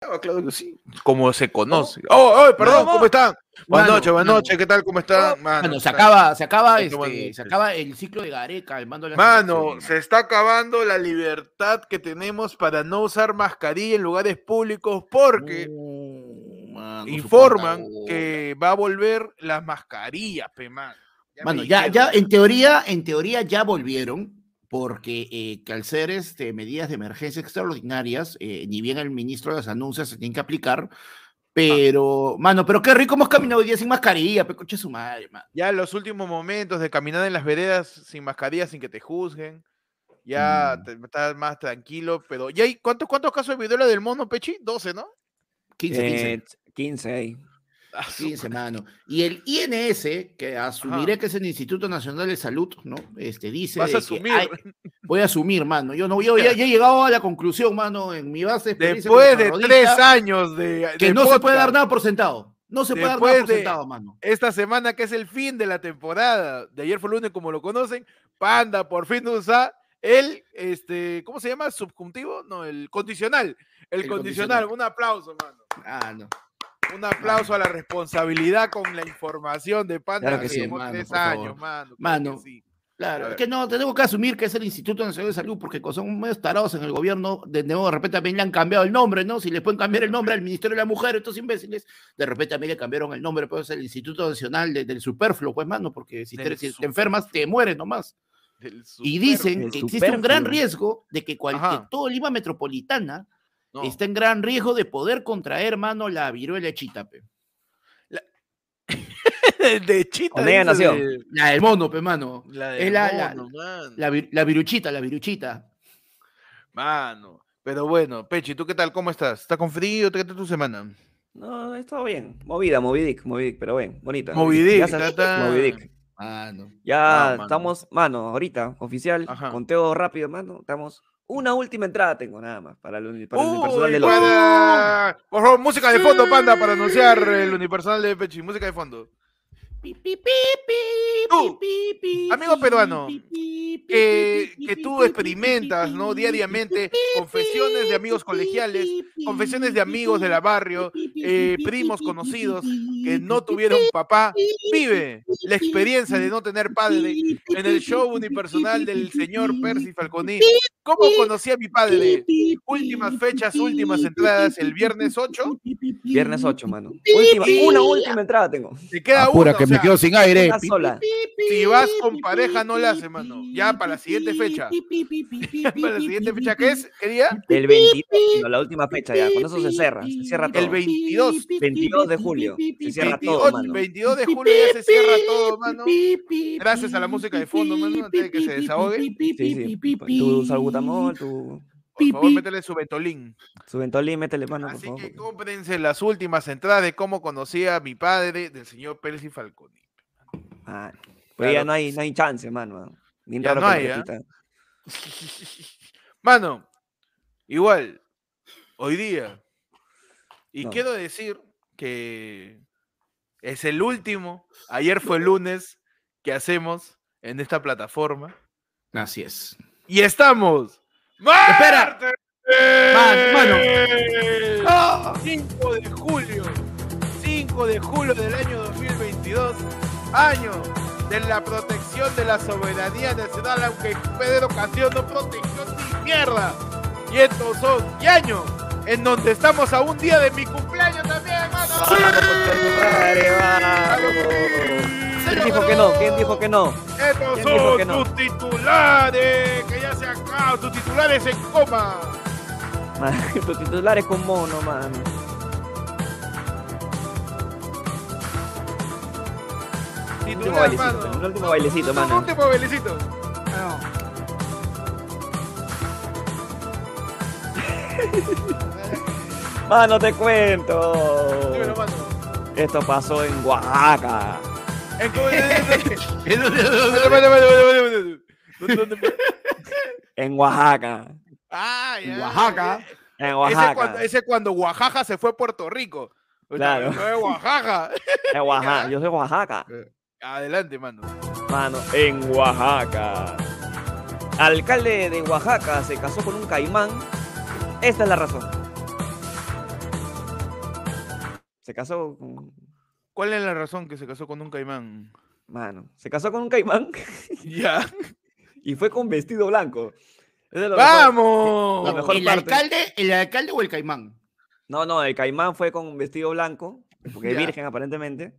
Ah, claro que sí. Como se conoce. Oh, oh, perdón, No, ¿cómo están? Buenas noches, buenas noches, ¿qué tal? ¿Cómo están? Mano, Mano, se acaba, se acaba, este, se acaba el ciclo de Gareca, el mando de la Mano, se está acabando la libertad que tenemos para no usar mascarilla en lugares públicos porque mano, su informan que va a volver las mascarillas, pe, mano. Ya Mano, ya, ya, en teoría, en teoría ya volvieron, porque eh, que al ser este, medidas de emergencia extraordinarias, eh, ni bien el ministro las anuncia, se tienen que aplicar. Pero, mano, pero qué rico hemos caminado hoy día sin mascarilla, pe, coche su madre, mano. Ya los últimos momentos de caminar en las veredas sin mascarilla, sin que te juzguen. Ya Mm. te- estás más tranquilo, pero ¿ya hay cuántos, cuántos casos de viruela del mono, Pechi? 12, ¿no? 15, 15. Eh, 15 ahí. Ah, su 15, mano. Y el INS, que asumiré Ajá. que es el Instituto Nacional de Salud, ¿no? Este, dice. Vas a asumir. hay- voy a asumir, mano. Yo no yo ya, ya he llegado a la conclusión, mano, en mi base Después de tres años de, que de no se puede dar nada por sentado. No se puede dar nada por sentado, mano. esta semana que es el fin de la temporada, de ayer fue lunes como lo conocen, Panda por fin usa el, este, ¿cómo se llama? Subjuntivo, no, el condicional, el, El condicional. condicional. un aplauso, mano. Ah, no. Un aplauso a la responsabilidad con la información de Panda Claro que sí, mano, tres años, mano. claro que Mano, sí. Claro, A es que no, tenemos que asumir que es el Instituto Nacional de Salud, porque son medio tarados en el gobierno, de nuevo de repente también le han cambiado el nombre, ¿no? Si les pueden cambiar el nombre al Ministerio de la Mujer, estos imbéciles, de repente también le cambiaron el nombre, pues el Instituto Nacional de- del Superfluo, pues, mano, porque si, te, si te super- enfermas, te mueres nomás. Del Y dicen que existe un gran riesgo de que cualquier, todo Lima Metropolitana No. está en gran riesgo de poder contraer, mano, la viruela chitape. de chita. Dices, nació. de- La del mono, pe, mano. La Es del la- la- mono, mano. La, vir- la viruchita, la viruchita. Mano. Pero bueno, Pechi, ¿tú qué tal? ¿Cómo estás? ¿Estás con frío? ¿Qué tal tu semana? No, he estado bien. Movida, Movidic, Movidic, pero bien, bonita. Movidic, Ya está- Movidic. Mano. Ya mano. estamos, mano, ahorita, oficial, Ajá. conteo rápido, mano. Estamos. Una última entrada tengo nada más para el, uni- para el Uy, unipersonal de los. para- Por favor, música de fondo, panda, para anunciar el unipersonal de Pechi. Música de fondo. Tú, amigo peruano, Que, tú experimentas, ¿no? Diariamente, confesiones de amigos colegiales, confesiones de amigos del barrio, pi, pi, eh, primos conocidos que no tuvieron papá. Vive la experiencia de no tener padre en el show unipersonal del señor Percy Falconi. ¿Cómo conocí a mi padre? Últimas fechas, últimas entradas, el viernes pi, 8. pi, pi, pi, Viernes pi, 8, pi, mano. Última, una última entrada tengo. Te queda Apura, una, que o me quedo sin aire. Una Pi, sola. Si vas con pareja, no la hace, mano. Ya para la siguiente fecha. Para la siguiente fecha, ¿qué es? ¿Qué día? El 22, no, la última fecha ya. Con eso se cierra. Se cierra todo. El 22. 22 de julio. Se cierra todo, 28, mano. 22 de julio ya se cierra todo, mano. Gracias a la música de fondo, mano, antes de que se desahogue. Sí, sí. Tu salbutamol, tu, Por favor, métele su Betolín. su ventolín, métele mano, por Así favor. que cómprense las últimas entradas de cómo conocí a mi padre, del señor Percy Falconi. Ah, pues ya no hay, no hay chance, mano. Ni Ya raro no hay, repita. Mano, igual, hoy día, y No. quiero decir que es el último, ayer fue el lunes, que hacemos en esta plataforma. Así es. Y estamos. Espera. Man- mano. ¡Ah! 5 de julio, 5 de julio del año 2022, año de la protección de la soberanía nacional, aunque Pedro Castillo no protegió ni mierda. Y estos son y años en donde estamos a un día de mi cumpleaños también, hermano. ¿Quién dijo que no? ¿Quién dijo que no? Estos ¿Quién dijo son que no? tus titulares, que ya se acaban, tus titulares en coma. Man, tu titular es con mono, mano. Un último Titular, bailecito, mano. un último bailecito, Un mano. último bailecito. Mano, te cuento. Dímelo, mano. Esto pasó en Oaxaca. En Oaxaca. Ah, ya. En Oaxaca. En Ese Oaxaca. cuando, ese cuando Oaxaca se fue a Puerto Rico. Claro. fue Oaxaca. En Oaxaca. Yo soy Oaxaca. Adelante, mano. Mano, en Oaxaca. Alcalde de Oaxaca se casó con un caimán. Esta es la razón. Se casó con. ¿Cuál es la razón que se casó con un caimán? Mano, se casó con un caimán Ya. y fue con vestido blanco. Eso es lo mejor. ¡Vamos! La mejor ¿El parte. alcalde, ¿El alcalde o el caimán? No, no, el caimán fue con un vestido blanco, porque es virgen aparentemente.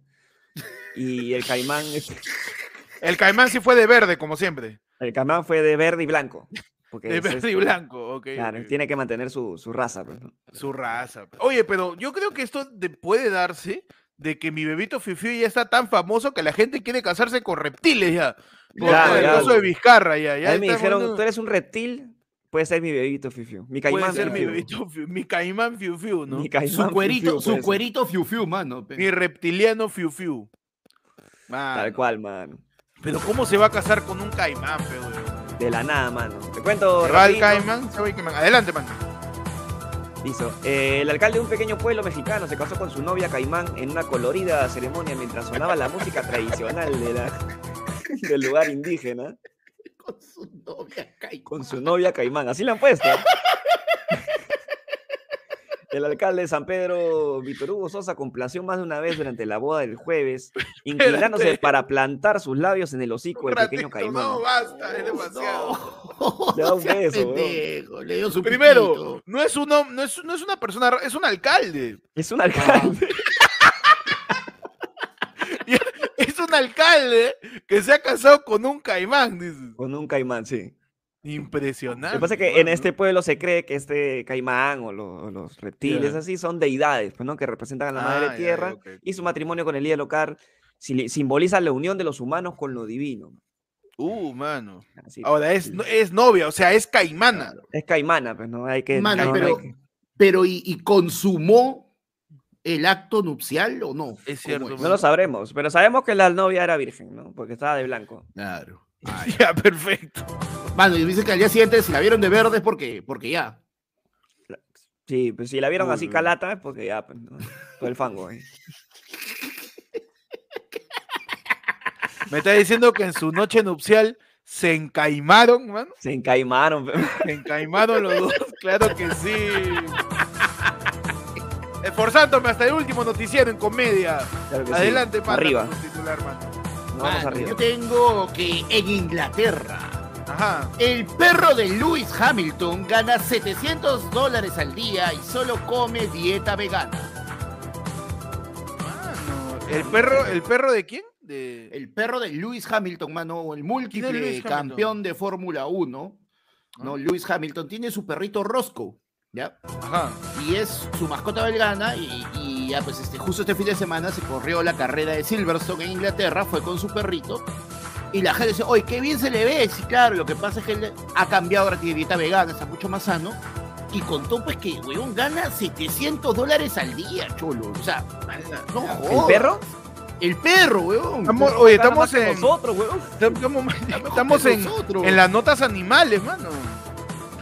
Y el caimán, El caimán sí fue de verde, como siempre. el caimán fue de verde y blanco. Porque De es, verde y blanco, ok. Claro, ok. tiene que mantener su, su raza. pues, ¿no? Su raza. Oye, pero yo creo que esto de- puede darse de que mi bebito Fifiu ya está tan famoso que la gente quiere casarse con reptiles ya. Por el caso de Vizcarra ya. ya A mí me dijeron, tú eres un reptil, puede ser mi bebito Fifiu. Mi puede caimán ser mi Fifiu. bebito Fiu- mi caimán Fiu Fiu, ¿no? Mi Mi, caimán Su Fiu cuerito, Fiu su puede cuerito fiu fiu, mano. pe. reptiliano Fiu Fiu. Tal cual, mano. Pero ¿cómo se va a casar con un caimán, pe, weón? De la nada, mano. Te cuento. Se va el rapidito. caimán, se va el caimán. Adelante, mano. Listo. Eh, el alcalde de un pequeño pueblo mexicano se casó con su novia Caimán en una colorida ceremonia mientras sonaba la música tradicional de la- del lugar indígena Con su novia caimán. con su novia Caimán. Así la han puesto. El alcalde de San Pedro, Víctor Hugo Sosa, complació más de una vez durante la boda del jueves, inclinándose Espérate. para plantar sus labios en el hocico del pequeño Caimán. No, basta, es demasiado. No, Le da un beso, pendejo, Le dio su Primero, no es, uno, no, es, no es una persona, es un alcalde. Es un alcalde. Es un alcalde que se ha casado con un caimán, dices. Con un caimán, sí. Impresionante. Lo que pasa es que en este pueblo se cree que este caimán o, lo- o los reptiles así son deidades, pues, ¿no? Que representan a la Ah, madre ya, tierra y su matrimonio con el líder local si- simboliza la unión de los humanos con lo divino. Uh, mano. Así, Ahora es, sí. es novia, o sea, es caimana. es caimana, pues no hay que. Mano, no- no hay pero, que- pero ¿y, y consumó el acto nupcial o no? Es ¿Cómo cierto, es? no lo sabremos, pero sabemos que la novia era virgen, ¿no? Porque estaba de blanco. Claro. Ya, perfecto. Mano, y dice que al día siguiente si la vieron de verde es porque, porque ya. Sí, pues si la vieron así Uy. calata es porque ya, pues, ¿no? todo el fango. ahí. Me está diciendo que en su noche nupcial se encaimaron, mano. Se encaimaron. pe. Se encaimaron los dos, claro que sí. Esforzándome hasta el último noticiero en comedia. Claro que sí. Adelante, manda Arriba. titular, mano. vamos Mano, arriba. yo tengo que en Inglaterra Ajá. el perro de Lewis Hamilton gana 700 dólares al día y solo come dieta vegana. Mano, ¿El perro, ¿El perro de quién? De... El perro de Lewis Hamilton, mano, el múltiple campeón de Fórmula 1, ¿no? Ah. Lewis Hamilton tiene su perrito Roscoe, ¿ya? Ajá. y es su mascota belgana y, y ya pues este, justo este fin de semana se corrió la carrera de Silverstone en Inglaterra, fue con su perrito y la gente dice, oye, qué bien se le ve, sí claro, lo que pasa es que él ha cambiado ahora tiene dieta vegana, está mucho más sano y contó pues que, weón, gana 700 dólares al día, cholo, o sea, no ¿El jodas. perro? El perro, weón. Estamos- oye, estamos en, Nosotros, weón. estamos, en, nosotros, en las notas animales, mano.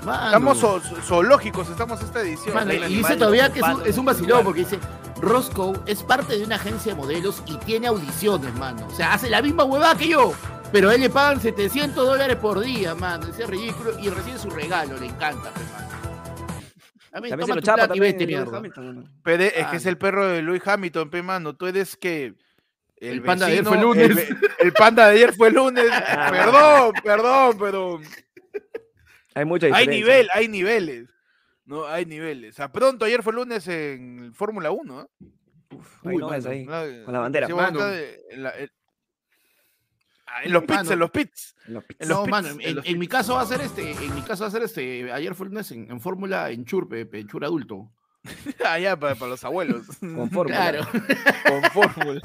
mano. Estamos zo- zo- zoológicos, estamos esta edición. Mano, el y animal dice todavía que es un, es un vacilón porque dice Roscoe es parte de una agencia de modelos y tiene audiciones, mano. O sea, hace la misma huevada que yo, pero a él le pagan 700 dólares por día, mano. Ese es ridículo y recibe su regalo, le encanta, pues, mano. A mí, También se lo chapa también. es que Ah, es el perro de Louis Hamilton, pe mano. Tú eres que. El panda de ayer fue El, lunes. el panda de ayer fue lunes. perdón, perdón, pero. Hay mucha Hay diferencia. nivel, hay niveles. No, hay niveles. A pronto, ayer fue lunes en Fórmula 1. ¿eh? Uy, no ves mano, ahí. La- Con la bandera. Mano. de- la- Ah, en los pits, Mano. en los pits. En los En los No, pits, mano, en en, los en mi caso va a ser este, en mi caso va a ser este, ayer fue lunes en, en Fórmula en Churpe, en Chur adulto. Allá para, para los abuelos. Con fórmula. Claro. con fórmula.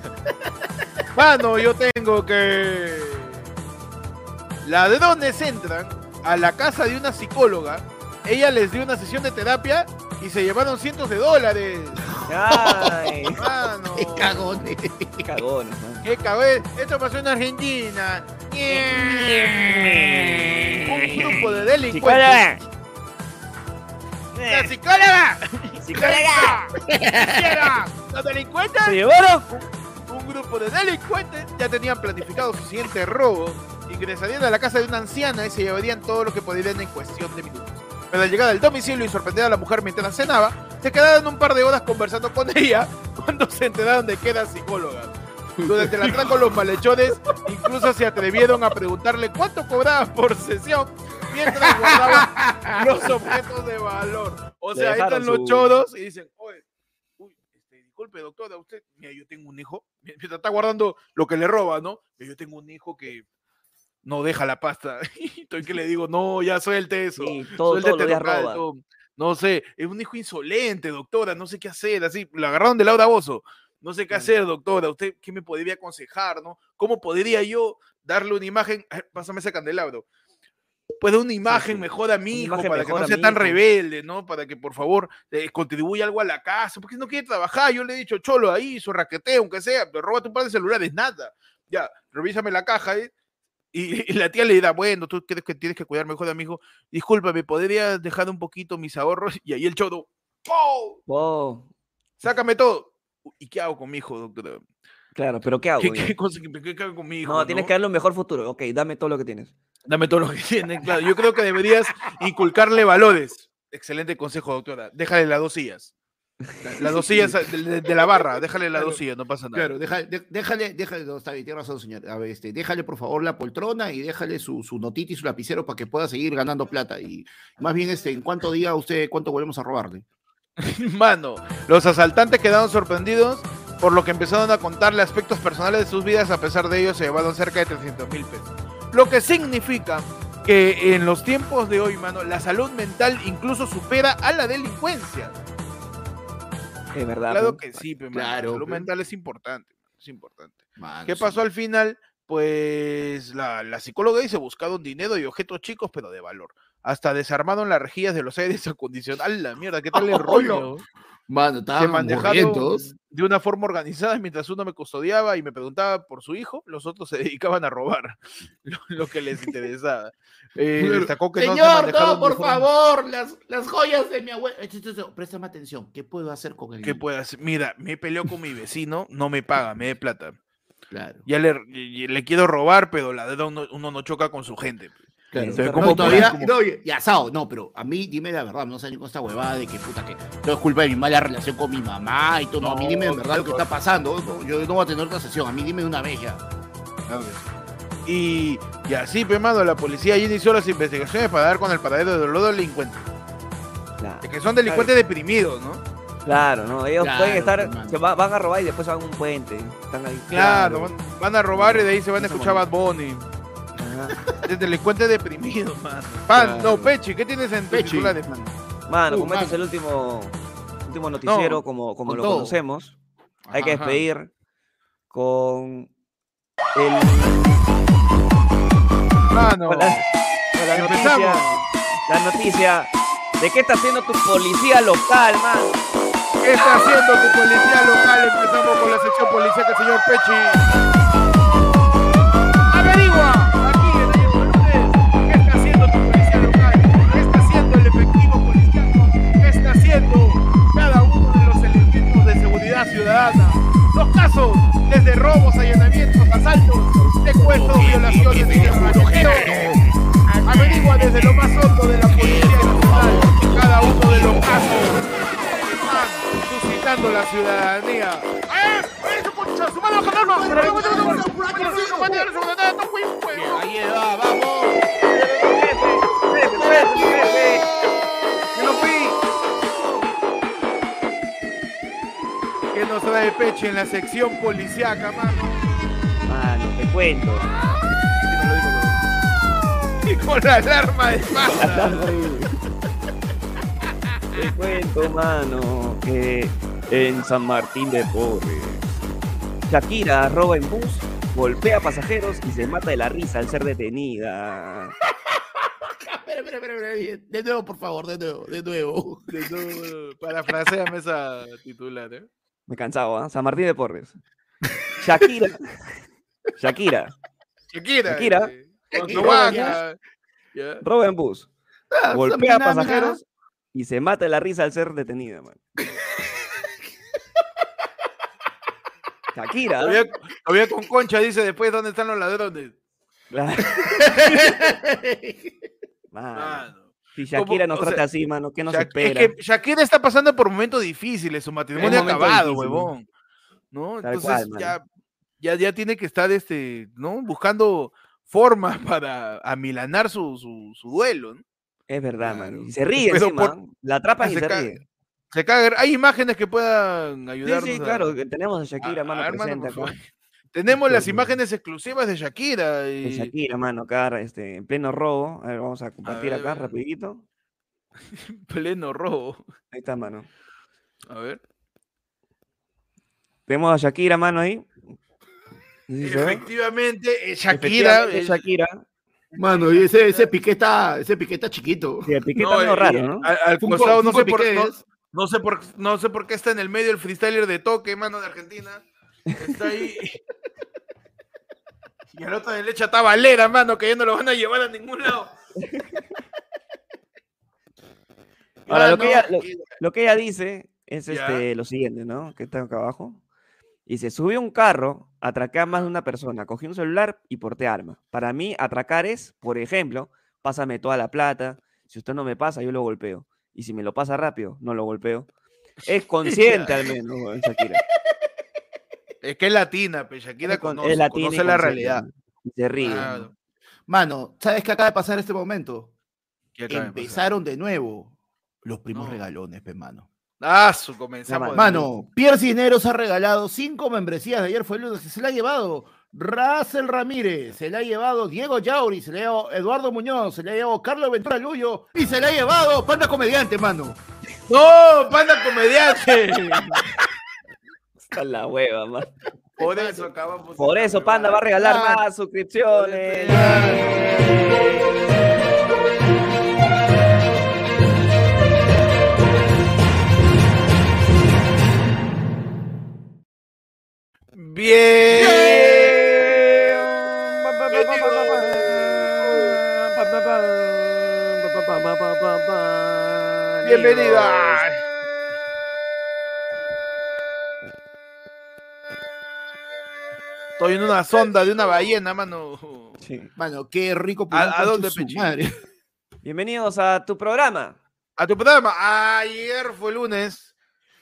Mano, yo tengo que. Ladrones entran a la casa de una psicóloga. Ella les dio una sesión de terapia y se llevaron cientos de dólares. Ay, Mano. Qué cagones. qué cagones, ¿no? Qué cabez. Esto pasó en Argentina. Un grupo de delincuentes. ¡La psicóloga! ¡Psicóloga! ¿Qué hicieron? Los delincuentes ¿Se llevaron? un grupo de delincuentes ya tenían planificado su siguiente robo. Ingresarían a la casa de una anciana y se llevarían todo lo que pudieran en cuestión de minutos. Pero al llegar al domicilio y sorprender a la mujer mientras cenaba, se quedaron un par de horas conversando con ella, cuando se enteraron de que era psicóloga. Durante el atraco los malhechones incluso se atrevieron a preguntarle cuánto cobraba por sesión mientras guardaban los objetos de valor. O sea, ahí están los choros y dicen, oye, uy, este, disculpe doctora, usted, mira, yo tengo un hijo, mientras está guardando lo que le roba, ¿no? Yo tengo un hijo que no deja la pasta. Estoy que le digo, no, ya suelte eso. Sí, todo, local, roba. todo. No sé, es un hijo insolente, doctora, no sé qué hacer, así, lo agarraron de Laura Bozo. No sé qué hacer, doctora. ¿Usted qué me podría aconsejar, no? ¿Cómo podría yo darle una imagen? Ay, Pásame ese candelabro. Pues una imagen sí. mejor a mi hijo, para que no sea tan rebelde, ¿no? Para que por favor eh, contribuya algo a la casa, porque no quiere trabajar. Yo le he dicho, cholo, ahí, su raqueteo, aunque sea, pero róbate un par de celulares, nada. Ya, revísame la caja, ¿eh? Y, y la tía le dirá, bueno, tú crees que tienes que cuidar mejor a mi hijo. Discúlpame, ¿podrías dejar un poquito mis ahorros? Y ahí el cholo, ¡oh! Wow. Sácame todo. ¿Y qué hago con mi hijo, doctora? Claro, pero ¿qué hago? ¿Qué, Digo? qué cosa- qué- qué hago con mi hijo? no, tienes que darle un mejor futuro. Ok, dame todo lo que tienes. Dame todo lo que tiene, claro. Yo creo que deberías inculcarle valores. Excelente consejo, doctora. Déjale las dos sillas. La- Las dos sillas de, la barra, déjale dos Claro, sillas, no pasa nada. Claro, de- déjale, déjale, no, está bien, tiene razón, señor. A ver, este, déjale por favor la poltrona y déjale su, su notita y su lapicero para que pueda seguir ganando plata. Y más bien, este, en cuánto diga usted cuánto volvemos a robarle. Mano, los asaltantes quedaron sorprendidos por lo que empezaron a contarle aspectos personales de sus vidas. A pesar de ello, se llevaron cerca de 300 mil pesos. Lo que significa que en los tiempos de hoy, mano, la salud mental incluso supera a la delincuencia. Es verdad. Claro que sí, pero Claro, la salud mental es importante. Es importante. Mano, ¿Qué sí. pasó al final? Pues la, la psicóloga dice buscaron dinero y objetos chicos, pero de valor. Hasta desarmaron las rejillas de los aires acondicionados. La mierda! ¿Qué tal el Oh, rollo? Mano, estaban de una forma organizada mientras uno me custodiaba y me preguntaba por su hijo, los otros se dedicaban a robar lo, lo que les interesaba. Eh, destacó que no se Señor, no, por forma- favor, las, las joyas de mi esto, Préstame atención. ¿Qué puedo hacer con el ¿Qué puede hacer? Mira, me peleó con mi vecino, no me paga, me dé plata. Claro. Ya le, le quiero robar, pero la verdad uno, uno no choca con su gente. Claro, Pero no, ¿cómo y todavía, no, y, y asado, no, pero a mí dime la verdad, no sé ni con esta huevada de que puta que todo es culpa de mi mala relación con mi mamá y todo, no, a mí dime de No, verdad lo que está pasando, no, yo no voy a tener otra sesión, a mí dime de una vez ya. Y, y así, pues, mano, la policía ya inició las investigaciones para dar con el paradero de los delincuentes. Claro. Que son delincuentes deprimidos, ¿no? Claro, ¿no? Ellos Claro, pueden estar, se va- van a robar y después van a un puente. Están ahí. Claro, van, van a robar y de ahí se van a escuchar Bad momento. Bunny. Ajá. De delincuentes deprimidos, mano. Pan, Claro. no, Pechi, ¿qué tienes en tus Pechi. titulares, mano? Mano, Uh, como este es el último, último noticiero, No, como, como con lo todo. conocemos, hay que Ajá. despedir con el, Mano, con la, con la noticia, Empezamos. la noticia de qué está haciendo tu policía local, man. ¿qué está haciendo tu policía local? Empezamos con la sección policial, señor Pechi. Casos, desde robos, allanamientos, asaltos, secuestros, violaciones y desmaneteo. Averigua desde lo más hondo de la Policía Nacional cada uno de los casos suscitando la ciudadanía. ¡Eh! Ahí va, vamos. Trae Peche en la sección policiaca, mano. Mano, te cuento. Y con la alarma de pasta. Te cuento, mano, que en San Martín de Porres, Shakira roba en bus, golpea a pasajeros y se mata de la risa al ser detenida. Espera, espera, espera, espera, de nuevo, por favor, de nuevo, de nuevo. De nuevo, Parafraseame esa titular, ¿eh? Me cansaba, ¿ah? San Martín de Porres. Shakira. Shakira. Shakira. Shakira. eh, Shakira, en bus, Ah, golpea a pasajeros y se mata la risa al ser detenida, man. Shakira. Todavía, todavía con Concha dice después dónde están los ladrones. Claro. Mano, Mano. Si Shakira nos trata sea, así, mano, ¿qué nos Shak- espera? Es que Shakira está pasando por momentos difíciles, su matrimonio acabado, difícil, huevón. ¿no? Tal Entonces cual, ya, ya, ya tiene que estar este, ¿no? buscando formas para amilanar su, su, su duelo. ¿no? Es verdad, Claro. man. Y se ríe Pero encima, por- ¿no? La atrapan y se se ríe. Se caga. Hay imágenes que puedan Sí, ayudarnos. sí, a- claro, tenemos a Shakira, a- mano, a ver, mano, presente por acá. Tenemos las imágenes exclusivas de Shakira. De Y... Shakira, mano, acá, este, en pleno robo. A ver, vamos a compartir ver, acá ver. rapidito. Pleno robo. Ahí está, mano. A ver. Tenemos a Shakira, mano, ahí. Efectivamente, eh, Shakira. Efectivamente, Shakira. Mano, y ese, ese piqué está, ese piqué está chiquito. Sí, el piqué no, está medio eh, raro, ¿no? Al, al Funko- costado, no sé, por, no, no sé por no sé por qué está en el medio el freestyler de toque, mano, de Argentina. Está ahí. y el otro de leche está Valera, mano, que ya no lo van a llevar a ningún lado. Ahora, lo que ella- lo- que ella dice es Ya. este, lo siguiente, ¿no? Que está acá abajo. Subió a un carro, atraqué a más de una persona, cogí un celular y porté arma. Para mí, atracar es, por ejemplo, pásame toda la plata. Si usted no me pasa, yo lo golpeo. Y si me lo pasa rápido, no lo golpeo. Es consciente al menos, Shakira. Es que es latina, pero Shakira con- conoce, latina conoce la realidad. se ríe. Claro. Mano, ¿sabes qué acaba de pasar en este momento? Empezaron de nuevo los primos No. regalones, pe, mano. Ah, su comenzamos. Mano, Pierre Cisneros ha regalado cinco membresías de ayer fue el lunes. Se la ha llevado Russell Ramírez, se la ha llevado Diego Yauri, se la ha llevado Eduardo Muñoz, se la ha llevado Carlos Ventura Luyo y se la ha llevado Panda Comediante, mano. ¡No! ¡Panda comediante! Está la hueva, man. Por eso acabamos. Por eso, Panda va a regalar Ah, más suscripciones. Bien. Bienvenida. Estoy en una sonda de una ballena, mano. Sí. Mano, qué rico ¿A- a dónde, su madre. Bienvenidos a tu programa. A tu programa. Ayer fue lunes.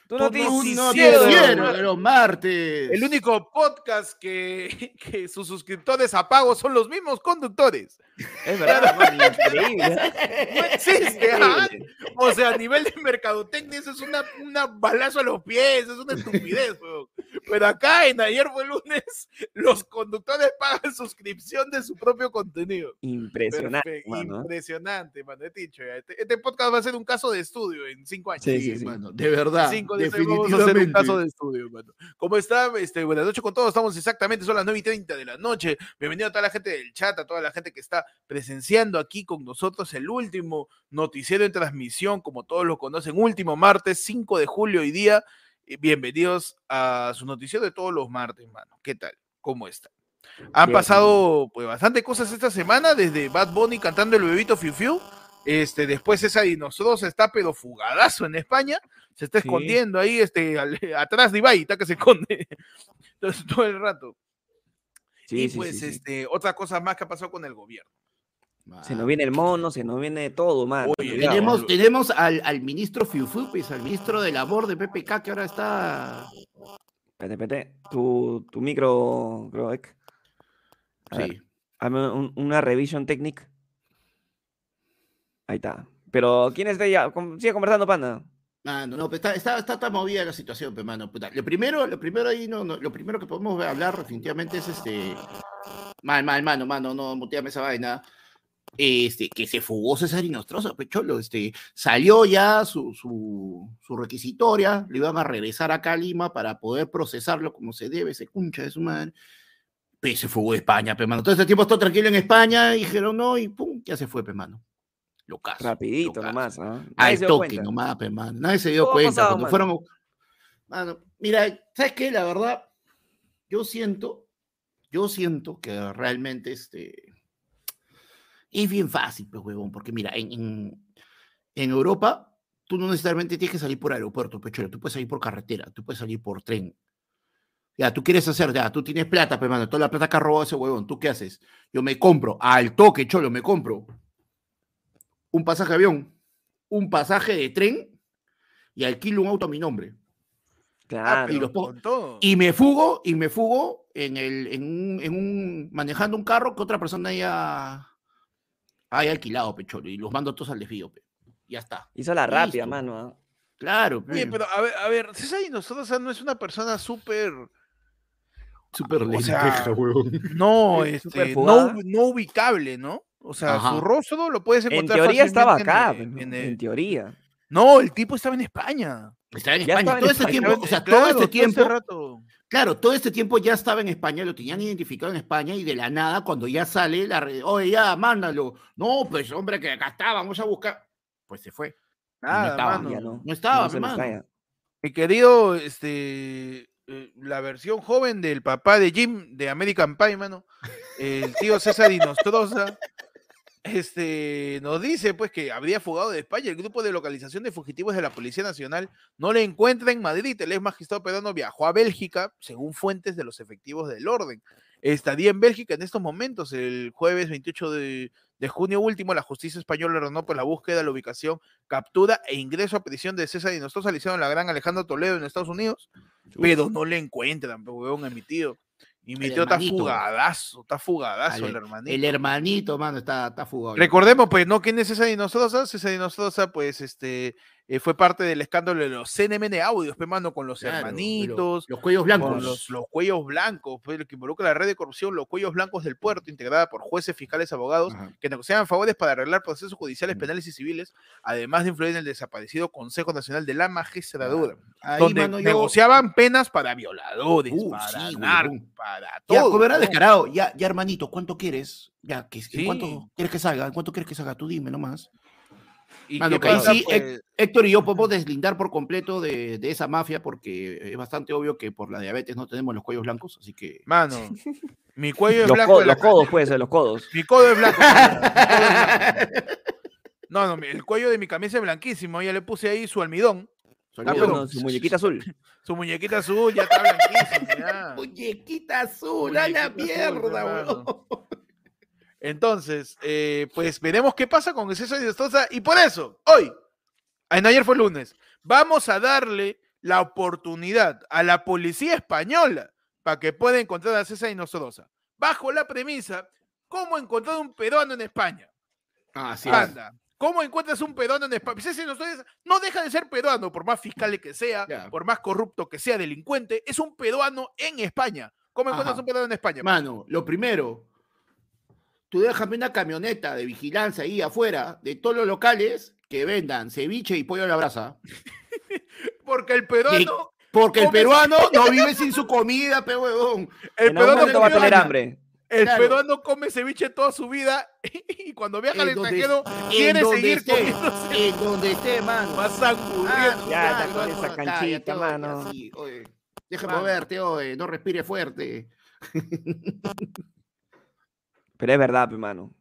Noticiero. Un noticiero de los noticiero martes. de los martes. El único podcast que, que sus suscriptores a pago son los mismos conductores. Es verdad, man, increíble. No existe, ¿ah? O sea, a nivel de mercadotecnia, eso es una, una balazo a los pies, es una estupidez, weón. Pero acá en ayer fue lunes, los conductores pagan suscripción de su propio contenido. Impresionante, mano. Impresionante, mano. He dicho ya. Este, este podcast va a ser un caso de estudio en cinco años. Sí, Sí, sí, sí. mano, de verdad. Cinco de seis vamos a hacer un definitivamente. caso de estudio, mano. ¿Cómo está? Este, buenas noches con todos. Estamos exactamente, son las 9 y 30 de la noche. Bienvenido a toda la gente del chat, a toda la gente que está presenciando aquí con nosotros el último noticiero en transmisión, como todos lo conocen, último martes, 5 de julio hoy día. Eh, Bienvenidos a su noticiero de todos los martes, mano. ¿Qué tal? ¿Cómo está? Han pasado pues bastante cosas esta semana, desde Bad Bunny cantando el bebito Fiu Fiu, este, después esa Dinosauros está pero fugadazo en España, se está Sí. escondiendo ahí, este, al- atrás de Ibai, está que se esconde Entonces, todo el rato. Sí, y sí, pues, sí, sí. este, otra cosa más que ha pasado con el gobierno. Se nos viene el mono, se nos viene todo, man. Oye. Tenemos, tenemos al, al ministro Fiufu, pues, al ministro del amor de PPK, que ahora está. Espérate, espérate. Tu, tu micro, creo, Ek. A ver, Sí. hazme un- una revision technique. Ahí está. Pero, ¿quién está ya? Sigue conversando, panda. Mano, no, pues, está, está, está movida la situación, pues, mano. puta. Lo primero, lo primero ahí, no, no, lo primero que podemos hablar definitivamente es este. Mal, mal, mano, mano, no, muteame esa vaina. Este, que se fugó César Inostroza, pecholo, este, salió ya su, su, su requisitoria, le iban a regresar acá a Lima para poder procesarlo como se debe, se cuncha de su madre. Pues se fugó de España, pe mano. Todo este tiempo estuvo tranquilo en España, dijeron no, y pum, ya se fue, pe mano. Rapidito locazo. nomás. ¿ah? Nadie Al toque cuenta. nomás, pe, mano. Nadie se dio Todo cuenta. pasado, cuando mano. fuéramos. Mano, mira, ¿sabes qué? La verdad, yo siento, yo siento que realmente este. Es bien fácil, pues, huevón, porque mira, en, en, en Europa, tú no necesariamente tienes que salir por aeropuerto, pechero. Tú puedes salir por carretera, tú puedes salir por tren. Ya, tú quieres hacer, ya, tú tienes plata, pues, mano, toda la plata que ha robado ese huevón, ¿tú qué haces? Yo me compro, al toque, cholo, me compro un pasaje de avión, un pasaje de tren y alquilo un auto a mi nombre. Claro. y los pongo- con todo. Y me fugo, y me fugo en el, en un, en un, manejando un carro que otra persona haya, haya alquilado, pecholo, y los mando todos al desvío, pe. Ya está. Hizo la rápida, mano. ¿ah? Claro, pe. Oye, pero a ver, a ver, César y nosotros no es una persona súper. Súper o sea, lenteja, huevón. No, este, súper no, no ubicable, ¿no? O sea, Ajá. su rostro lo puedes En encontrar. teoría estaba acá, en ¿no? en en teoría. No, el tipo estaba en España. Estaba en Ya España. estaba en todo este España. tiempo, o sea, Claro, todo este tiempo, rato. claro, todo este tiempo ya estaba en España, lo tenían identificado en España y de la nada, cuando ya sale la red, oye, ya, mándalo. No, pues hombre, que acá está, vamos a buscar. Pues se fue. Nada, estaba, mano. No. No estaba, No hermano. Mi querido, este, eh, la versión joven del papá de Jim de American Pie, mano, el tío César Inostroza, este, nos dice pues que habría fugado de España. El grupo de localización de fugitivos de la Policía Nacional no le encuentra en Madrid. El ex magistrado peruano viajó a Bélgica, según fuentes de los efectivos del orden. Estaría en Bélgica en estos momentos. El jueves 28 de, de junio último, la justicia española ordenó pues, la búsqueda, la ubicación, captura e ingreso a prisión de César Inostroza, le hicieron la gran Alejandro Toledo en Estados Unidos, pero no le encuentran, pues, a mi tío. Y mi El tío está hermanito. fugadazo, está fugadazo el hermanito. El hermanito, mano, está, está fugado. Recordemos, pues, ¿no? ¿Quién es César Inostroza? César Inostroza, pues, este, eh, fue parte del escándalo de los CNMN audios, pues, mano, con los Claro, hermanitos, Los, los cuellos con blancos. los, los cuellos blancos, pues, lo que involucra la red de corrupción, los cuellos blancos del puerto, integrada por jueces, fiscales, abogados, Ajá. que negociaban favores para arreglar procesos judiciales, penales y civiles, además de influir en el desaparecido Consejo Nacional de la Magistratura, Ahí, donde mano, yo- negociaban penas para violadores, Uh, para sí, huevón. para Ya, todo. como era huevón. descarado. Ya, ya, hermanito, ¿cuánto quieres? Ya, Sí. ¿cuánto quieres que salga? ¿En ¿Cuánto quieres que salga? Tú dime nomás. ¿Y Mano, que ahí sí, pues? Héctor y yo podemos deslindar por completo de, de esa mafia porque es bastante obvio que por la diabetes no tenemos los cuellos blancos, así que... Mano, mi cuello es Los, blanco. co- de la los codos, puede ser, los codos. Mi codo es blanco. No, no, el cuello de mi camisa es blanquísimo. Ya le puse ahí su almidón. Sonido. pero- Uno, su muñequita azul. Su muñequita azul ya está blanquísimo. ya. Muñequita azul, a la Muñequita azul, mierda, weón. Entonces, eh, pues veremos qué pasa con César Inostroza. Y por eso, hoy, en ayer fue lunes, vamos a darle la oportunidad a la policía española para que pueda encontrar a César Inostroza. Bajo la premisa, ¿cómo encontrar un peruano en España? Ah, sí. es. Anda. ¿Cómo encuentras un peruano en España? César Inostroza no deja de ser peruano, por más fiscal que sea, por más corrupto que sea, delincuente, es un peruano en España. ¿Cómo encuentras Ajá. un peruano en España? Mano, lo primero, tú déjame una camioneta de vigilancia ahí afuera de todos los locales que vendan ceviche y pollo a la brasa. Porque el peruano, Porque el peruano no vive sin su comida, pe huevón. el peruano momento va a tener hambre. El Claro. peruano come ceviche toda su vida y cuando viaja al extranjero En quiere donde seguir esté, comiendo ceviche. en donde esté, mano. Más angurriento. Ya, está con no, esa no, canchita, mano. Déjame Mano. verte, oye, no respire fuerte. Pero es verdad, hermano.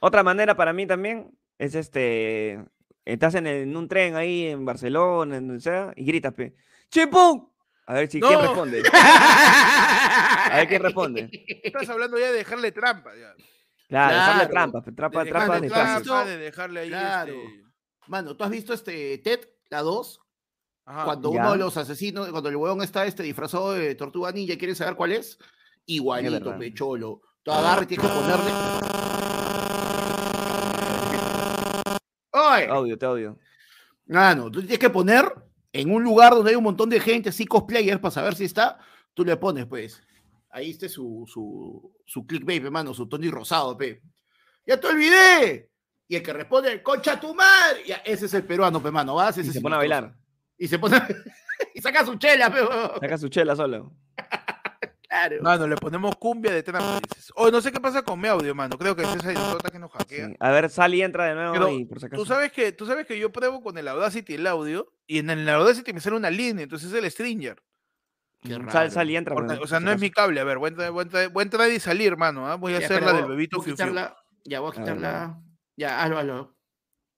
Otra manera para mí también es este. Estás en, el- en un tren ahí en Barcelona, en donde sea, y gritas, pe. ¡Chipum! A ver si quién responde. A ver quién responde. Estás hablando ya de dejarle trampa. Ya. Claro, dejarle Claro. trampa, trampa, De trampa de claro. trampa, de dejarle ahí. Claro. este, Mano, ¿tú has visto este TED, la 2? ajá. Cuando Ya. uno de los asesinos, cuando el huevón está este disfrazado de tortuga ninja y quiere saber cuál es, igualito, pecholo. Tú agarras y tienes que ponerle. ¡Oye! Audio, te audio. Mano, tú tienes que poner en un lugar donde hay un montón de gente, así cosplayers, para saber si está, tú le pones, pues. Ahí está su, su, su clickbait, hermano, su Tony Rosado, pe. ¡Ya te olvidé! Y el que responde, concha tu madre, ya, ese es el peruano, pe, mano, vas, Y ese se es pone a bailar. Y se pone, y saca su chela, pe. Saca su chela solo. Claro. Mano, le ponemos cumbia de trampa. dices. Oye, no sé qué pasa con mi audio, mano. Creo que César Inostroza que nos hackea. Sí. A ver, sal y entra de nuevo Pero y por si acaso. Tú sabes que, tú sabes que yo pruebo con el Audacity el audio y en el Audacity me sale una línea, entonces es el Stringer. Mm. Sal, sal y entra. Porque, o sea, no es mi cable. A ver, voy a entrar, voy a voy a y salir, mano. ¿ah? Voy a Ya, hacer la del voy- bebito voy a Fiu. Ya, voy a A quitarla. Ya, hazlo, hazlo.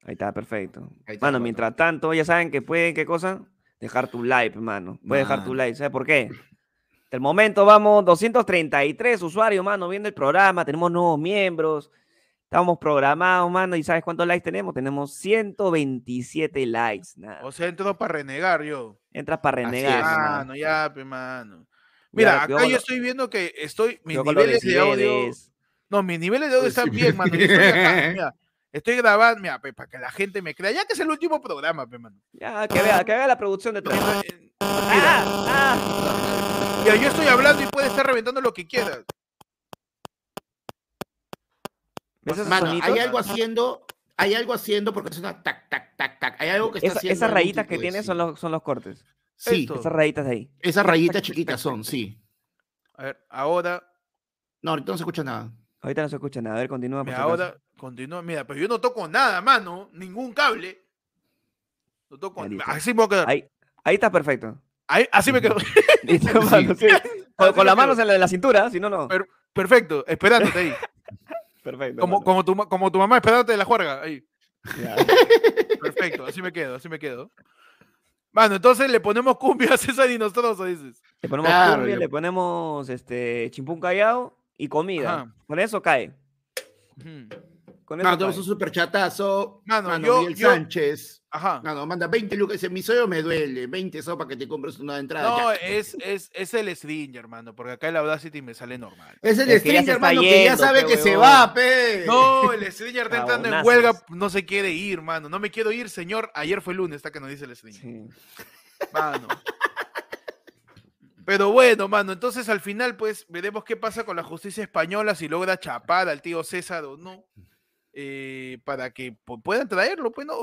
Ahí está, perfecto. Ahí está, Mano, mientras tanto, ya saben que pueden, ¿qué cosa? Dejar tu like, mano. Puedes dejar tu Mano. like, ¿sabes por qué? Hasta el momento vamos 233 usuarios, mano, viendo el programa. Tenemos nuevos miembros. Estamos programados, mano. ¿Y sabes cuántos likes tenemos? Tenemos 127 likes. Nada. O sea, entro para renegar yo. Entras para Así renegar. es. nomás. Mano, ya, pe, mano. Mira, acá yo estoy viendo que estoy, mis niveles de audio, no, mis niveles de audio están bien, mano. Estoy, acá, mira, estoy grabando, mira, pe, para que la gente me crea, ya que es el último programa, pe, mano. Ya, que vea, que vea la producción detrás. Eh, ¡Ah! ¡Ah! Mira, yo estoy hablando y puede estar reventando lo que quieras. ¿Ves esos Mano, hay algo haciendo, hay algo haciendo porque es una tac, tac, tac, tac. Hay algo que está Esa- haciendo. esas rayitas que tiene son los, son los cortes. Sí, Esto. Esas rayitas de ahí. esas rayitas chiquitas son, sí. A ver, ahora, No, ahorita no se escucha nada. Ahorita no se escucha nada. A ver, continúa. mira, ahora, continúa, mira, pero yo no toco nada, mano, ningún cable. No toco, Ya, listo. así me voy a quedar. Ahí, ahí está perfecto. Ahí- así me quedo. Listo, Sí. mano, sí. Con, las manos en la, en la cintura, si no, no. Per- Perfecto, esperándote ahí. Perfecto. Como, como, tu, como tu mamá esperándote de la juerga. Ahí. Ya. Perfecto, así me quedo, así me quedo. Mano, entonces le ponemos cumbia a César y Nostroso, dices. Le ponemos Claro, cumbia, le- le ponemos este chimpún callado y comida. Ajá. Con eso cae. Ujú. Con eso Mano, tenemos cae. un super chatazo. Mano, Mano, yo- Miguel yo- Sánchez. Ajá. Mano, manda 20 lucas. Dice, mi sueño me duele. 20 so para que te compres una entrada. No, Ya. es, es, es el Stringer, hermano, porque acá el Audacity me sale normal. Es el Stringer, está hermano, que ya sabe que se va, pe. No, el Stringer está entrando en huelga, no se quiere ir, mano. No me quiero ir, señor. Ayer fue lunes, está que nos dice el Stringer. Sí. Mano. Pero bueno, mano, entonces al final, pues, veremos qué pasa con la justicia española, si logra chapar al tío César o no, eh, para que pu- puedan traerlo, pues, ¿no?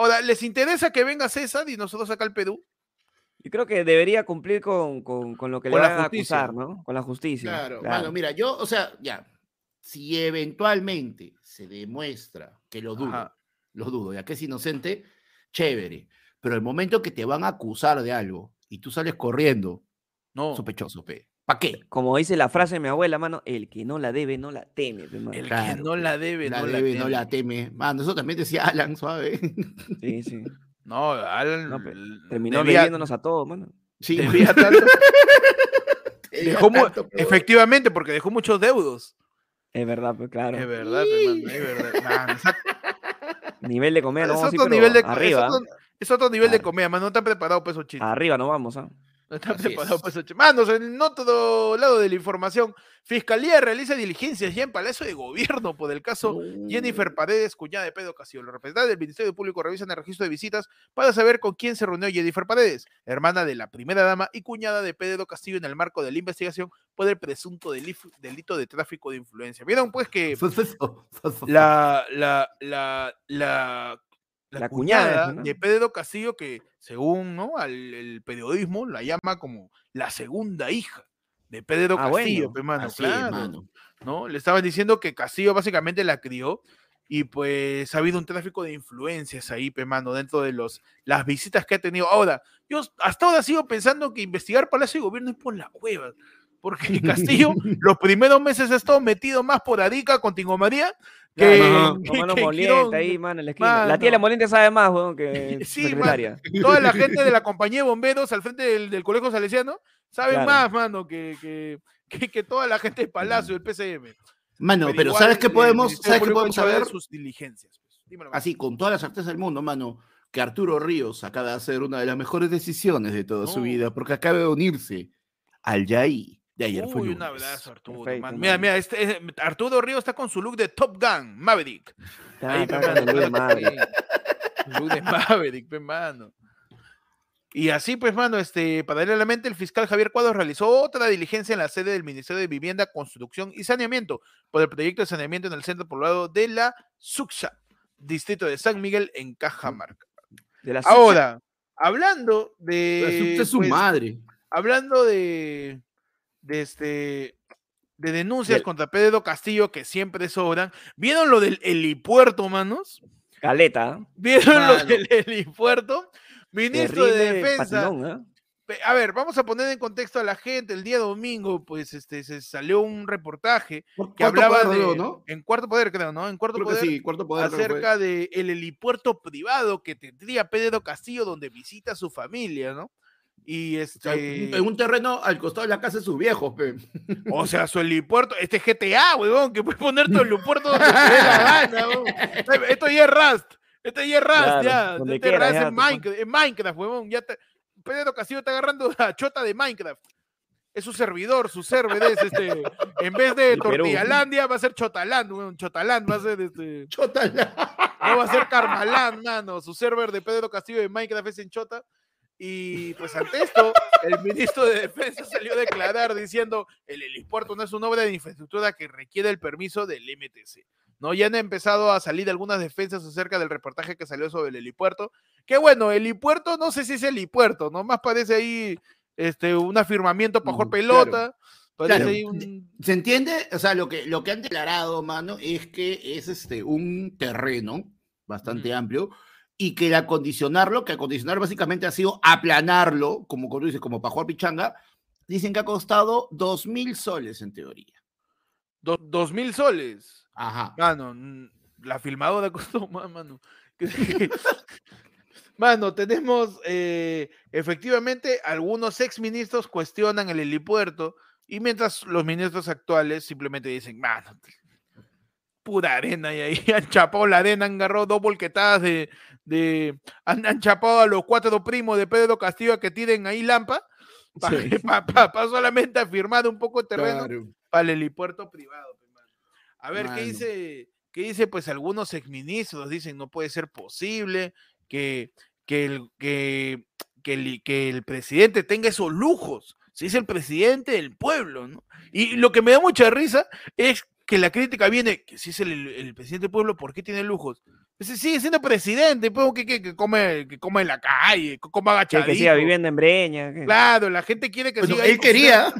Ahora, ¿les interesa que venga César y nosotros acá al Perú? Yo creo que debería cumplir con, con- con lo que Con le van a acusar, ¿no? Con la justicia. Claro, claro. mano, mira, yo, o sea, ya, si eventualmente se demuestra que lo dudo, Ajá. lo dudo, ya que es inocente, chévere, pero el momento que te van a acusar de algo y tú sales corriendo, No, sospechoso, pe, ¿para qué? Como dice la frase de mi abuela, mano, el que no la debe, no la teme. mano. el que no la debe, La no debe, la no teme. la teme. Mano, eso también decía Alan, suave. Sí, sí. No, Alan No, Terminó debía- a todos, mano. Sí, debía tanto- debía dejó mu- tanto, pe. efectivamente, porque dejó muchos deudos. Es verdad, pues claro. Es verdad, mano, es verdad. Esa- Nivel de comer, no es vamos a ir, otro nivel de arriba. es otro, es otro nivel de comedia, mano. No están preparados para esos chistes. Arriba no vamos, ¿ah? No están Así preparados es. para esos. Manos, en otro lado de la información, Fiscalía realiza diligencias ya en Palacio de Gobierno por el caso Jennifer Paredes, cuñada de Pedro Castillo. Los representantes del Ministerio Público revisan el registro de visitas para saber con quién se reunió Jennifer Paredes, hermana de la primera dama y cuñada de Pedro Castillo en el marco de la investigación por el presunto delito de tráfico de influencia. Vieron pues que la, la, la, la, la La cuñada, cuñada ¿no? de Pedro Castillo, que según ¿no? al, el periodismo la llama como la segunda hija de Pedro Ah, Castillo, bueno. pe, mano, Así claro, mano. ¿no? Le estaban diciendo que Castillo básicamente la crió y pues ha habido un tráfico de influencias ahí, pe, mano, dentro de los, las visitas que ha tenido. Ahora, yo hasta ahora sigo pensando que investigar Palacio de Gobierno es por la hueva. Porque Castillo los primeros meses ha estado metido más por Arica con Tingo María que, Claro, que- Con mano que moliente Quirón. ahí, mano, en la esquina. La tía de la moliente sabe más, weón, que Sí, secretaria. Toda la gente de la compañía de bomberos al frente del, del colegio salesiano Claro. más, mano, que, que, que, que toda la gente del Palacio, del PCM. Mano, pero igual ¿sabes qué el podemos, ¿sabes qué podemos sabe saber? sus diligencias. pues. Dímelo. Así, con todas las certezas del mundo, mano, que Arturo Ríos acaba de hacer una de las mejores decisiones de toda su vida, porque acaba de unirse al Yaí de ayer fue Uy, un lunes. abrazo, Arturo. Perfecto. Mira, mira, este, es- Arturo Ríos está con su look de Top Gun, Maverick. Ah, Ahí, está con el Luis de. Su look de Maverick, pe, mano. Y así, pues, mano, este, paralelamente, el fiscal Javier Cuadros realizó otra diligencia en la sede del Ministerio de Vivienda, Construcción y Saneamiento por el proyecto de saneamiento en el centro poblado de la Suxa, distrito de San Miguel, en Cajamarca. De la Ahora, hablando de. Resulta su pues, madre. hablando de, de este de denuncias contra Pedro Castillo que siempre sobran. ¿Vieron lo del helipuerto, manos? Caleta. ¿Vieron lo del helipuerto? Ministro de Defensa. patinón, ¿ah? A ver, vamos a poner en contexto a la gente. El día domingo, pues, este, se salió un reportaje que hablaba poder, de, creo, ¿no? en Cuarto Poder, creo, ¿no? En Cuarto Creo que Poder, sí, cuarto poder. acerca del el helipuerto privado que tendría Pedro Castillo donde visita a su familia, ¿no? Y O sea, este... En un terreno al costado de la casa de sus viejos, pe. O sea, su helipuerto, este es GTA, weón, que puedes poner tu helipuerto donde te dé la gana, weón. Esto ya es Rust, esto ya es Rust, Claro, ya. Este quiera, Rust ya, pon- Minecraft, en Minecraft, weón, ya te- Pedro Castillo está agarrando la chota de Minecraft. Es su servidor, su server es este. En vez de. Tortillalandia, va a ser Chotaland, weón. Chotaland va a ser este. Chota. No va a ser Karmaland, mano. Su server de Pedro Castillo de Minecraft es en Chota. Y pues ante esto, el ministro de Defensa salió a declarar diciendo el helipuerto no es una obra de infraestructura que requiere el permiso del MTC. ¿no? Ya han empezado a salir algunas defensas acerca del reportaje que salió sobre el helipuerto. Que bueno, el helipuerto no sé si es helipuerto, nomás parece ahí este, un afirmamiento para jugar Mm, pelota. Parece Claro. ahí un... ¿Se entiende? O sea, lo que, lo que han declarado, mano, es que es este, un terreno bastante amplio y que el acondicionarlo, que acondicionar básicamente ha sido aplanarlo, como tú dices, como para jugar pichanga, dicen que ha costado dos mil soles en teoría. do- dos mil soles. Ajá. Mano, la filmadora costó más, mano. Mano, tenemos eh, efectivamente algunos exministros cuestionan el helipuerto y mientras los ministros actuales simplemente dicen, mano, pura arena y ahí han chapado la arena, han agarrado dos volquetadas de, de han, han chapado a los cuatro primos de Pedro Castillo a que tiren ahí lampa para Sí. solamente afirmar un poco de terreno Claro. para el helipuerto privado. A ver, ¿qué dice? ¿Qué dice? Pues algunos exministros dicen no puede ser posible que, que, el, que, que, el, que el presidente tenga esos lujos. Si es el presidente del pueblo, ¿no? Y lo que me da mucha risa es que la crítica viene, que si es el, el presidente del pueblo, ¿por qué tiene lujos? Ese sigue siendo presidente, pues, que, que, que come, que come en la calle, que coma agachadito. que siga viviendo en Breña. que- Claro, la gente quiere que Bueno, siga ahí él quería.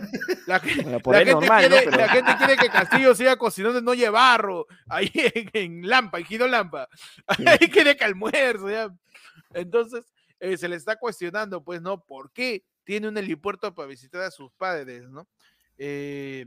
La, Bueno, gente normal, ¿no? quiere, Pero- la gente quiere que Castillo siga cocinando en Noche Barro, ahí en, en Lampa, en Gido Lampa. Ahí quiere que almuerzo, ya. Entonces, eh, se le está cuestionando, pues, ¿no? ¿Por qué tiene un helipuerto para visitar a sus padres, ¿no? Eh,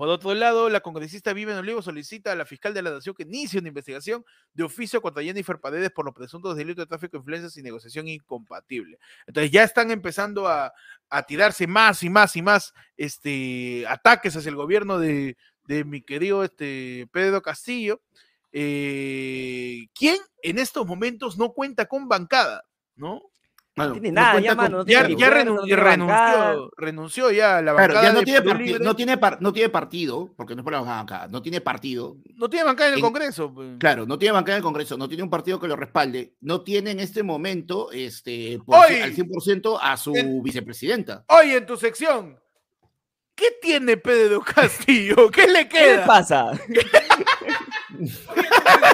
por otro lado, la congresista Vivian Olivo solicita a la fiscal de la Nación que inicie una investigación de oficio contra Jennifer Paredes por los presuntos delitos de tráfico de influencias y negociación incompatible. Entonces ya están empezando a, a tirarse más y más y más este, ataques hacia el gobierno de, de mi querido este, Pedro Castillo, eh, quien en estos momentos no cuenta con bancada, ¿no? Mano, tiene no nada, ya, mano, no Ya, tiene ya gobierno, renun- no tiene bancada. renunció, renunció ya a la Claro, bancada ya no de tiene, partido, no, tiene par- no tiene partido, porque no es por la bancada, no tiene partido. No tiene bancada en el en- Congreso. pues. Claro, no tiene bancada en el Congreso, no tiene un partido que lo respalde, no tiene en este momento este, por ¡Oy! ci- al 100% a su En- vicepresidenta. Oye, en tu sección, ¿qué tiene Pedro Castillo? ¿Qué le ¿Qué le queda? pasa?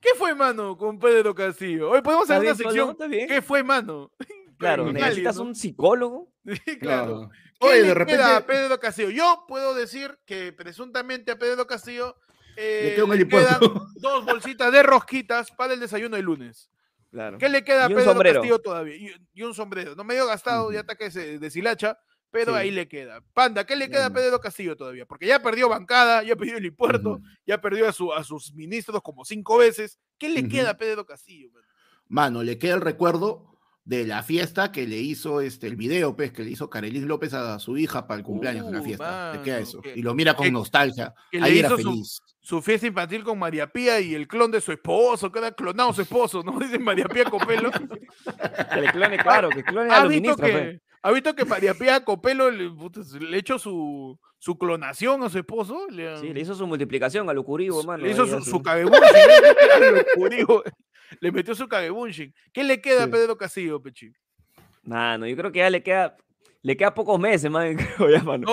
¿Qué fue, mano, con Pedro Castillo? Hoy podemos ¿Está hacer una sección. ¿Qué fue, mano? Claro, Con necesitas Cali, ¿no? un psicólogo. Sí, claro. ¿Qué Oye, le de repente queda a Pedro Castillo? Yo puedo decir que presuntamente a Pedro Castillo eh, le helipuerto. quedan dos bolsitas de rosquitas para el desayuno de lunes. Claro. ¿Qué le queda a Pedro sombrero. Castillo todavía? Y, y un sombrero. No medio gastado, ya Ujú. está que se deshilacha, pero Sí. ahí le queda. Panda, ¿qué le queda a. Pedro Castillo todavía? Porque ya perdió bancada, ya perdió el impuesto, Ujú. ya perdió a, su, a sus ministros como cinco veces. ¿Qué le queda a Pedro Castillo? mano? Mano, le queda el recuerdo de la fiesta que le hizo este el video, pues, que le hizo Carelis López a su hija para el cumpleaños de la Uh, fiesta. le queda mano, eso. que- Y lo mira con que- nostalgia. que le Ahí era hizo feliz. Su fiesta infantil con María Pía y el clon de su esposo, que era clonado su esposo, ¿no? Dice María Pía Copelo. Que le clone, claro, que clone a ¿Ha los ministros. pues. que, ¿Ha visto que María Pía Copelo le, echó su, su clonación a su esposo? Le, Sí, le hizo su multiplicación a Lucuribo, mano. le hizo su, su cagebunshin, le- metió su cagebunshin. ¿Qué le queda a. Pedro Castillo, Pechi? Mano, yo creo que ya le queda, le queda pocos meses, man, creo ya, mano.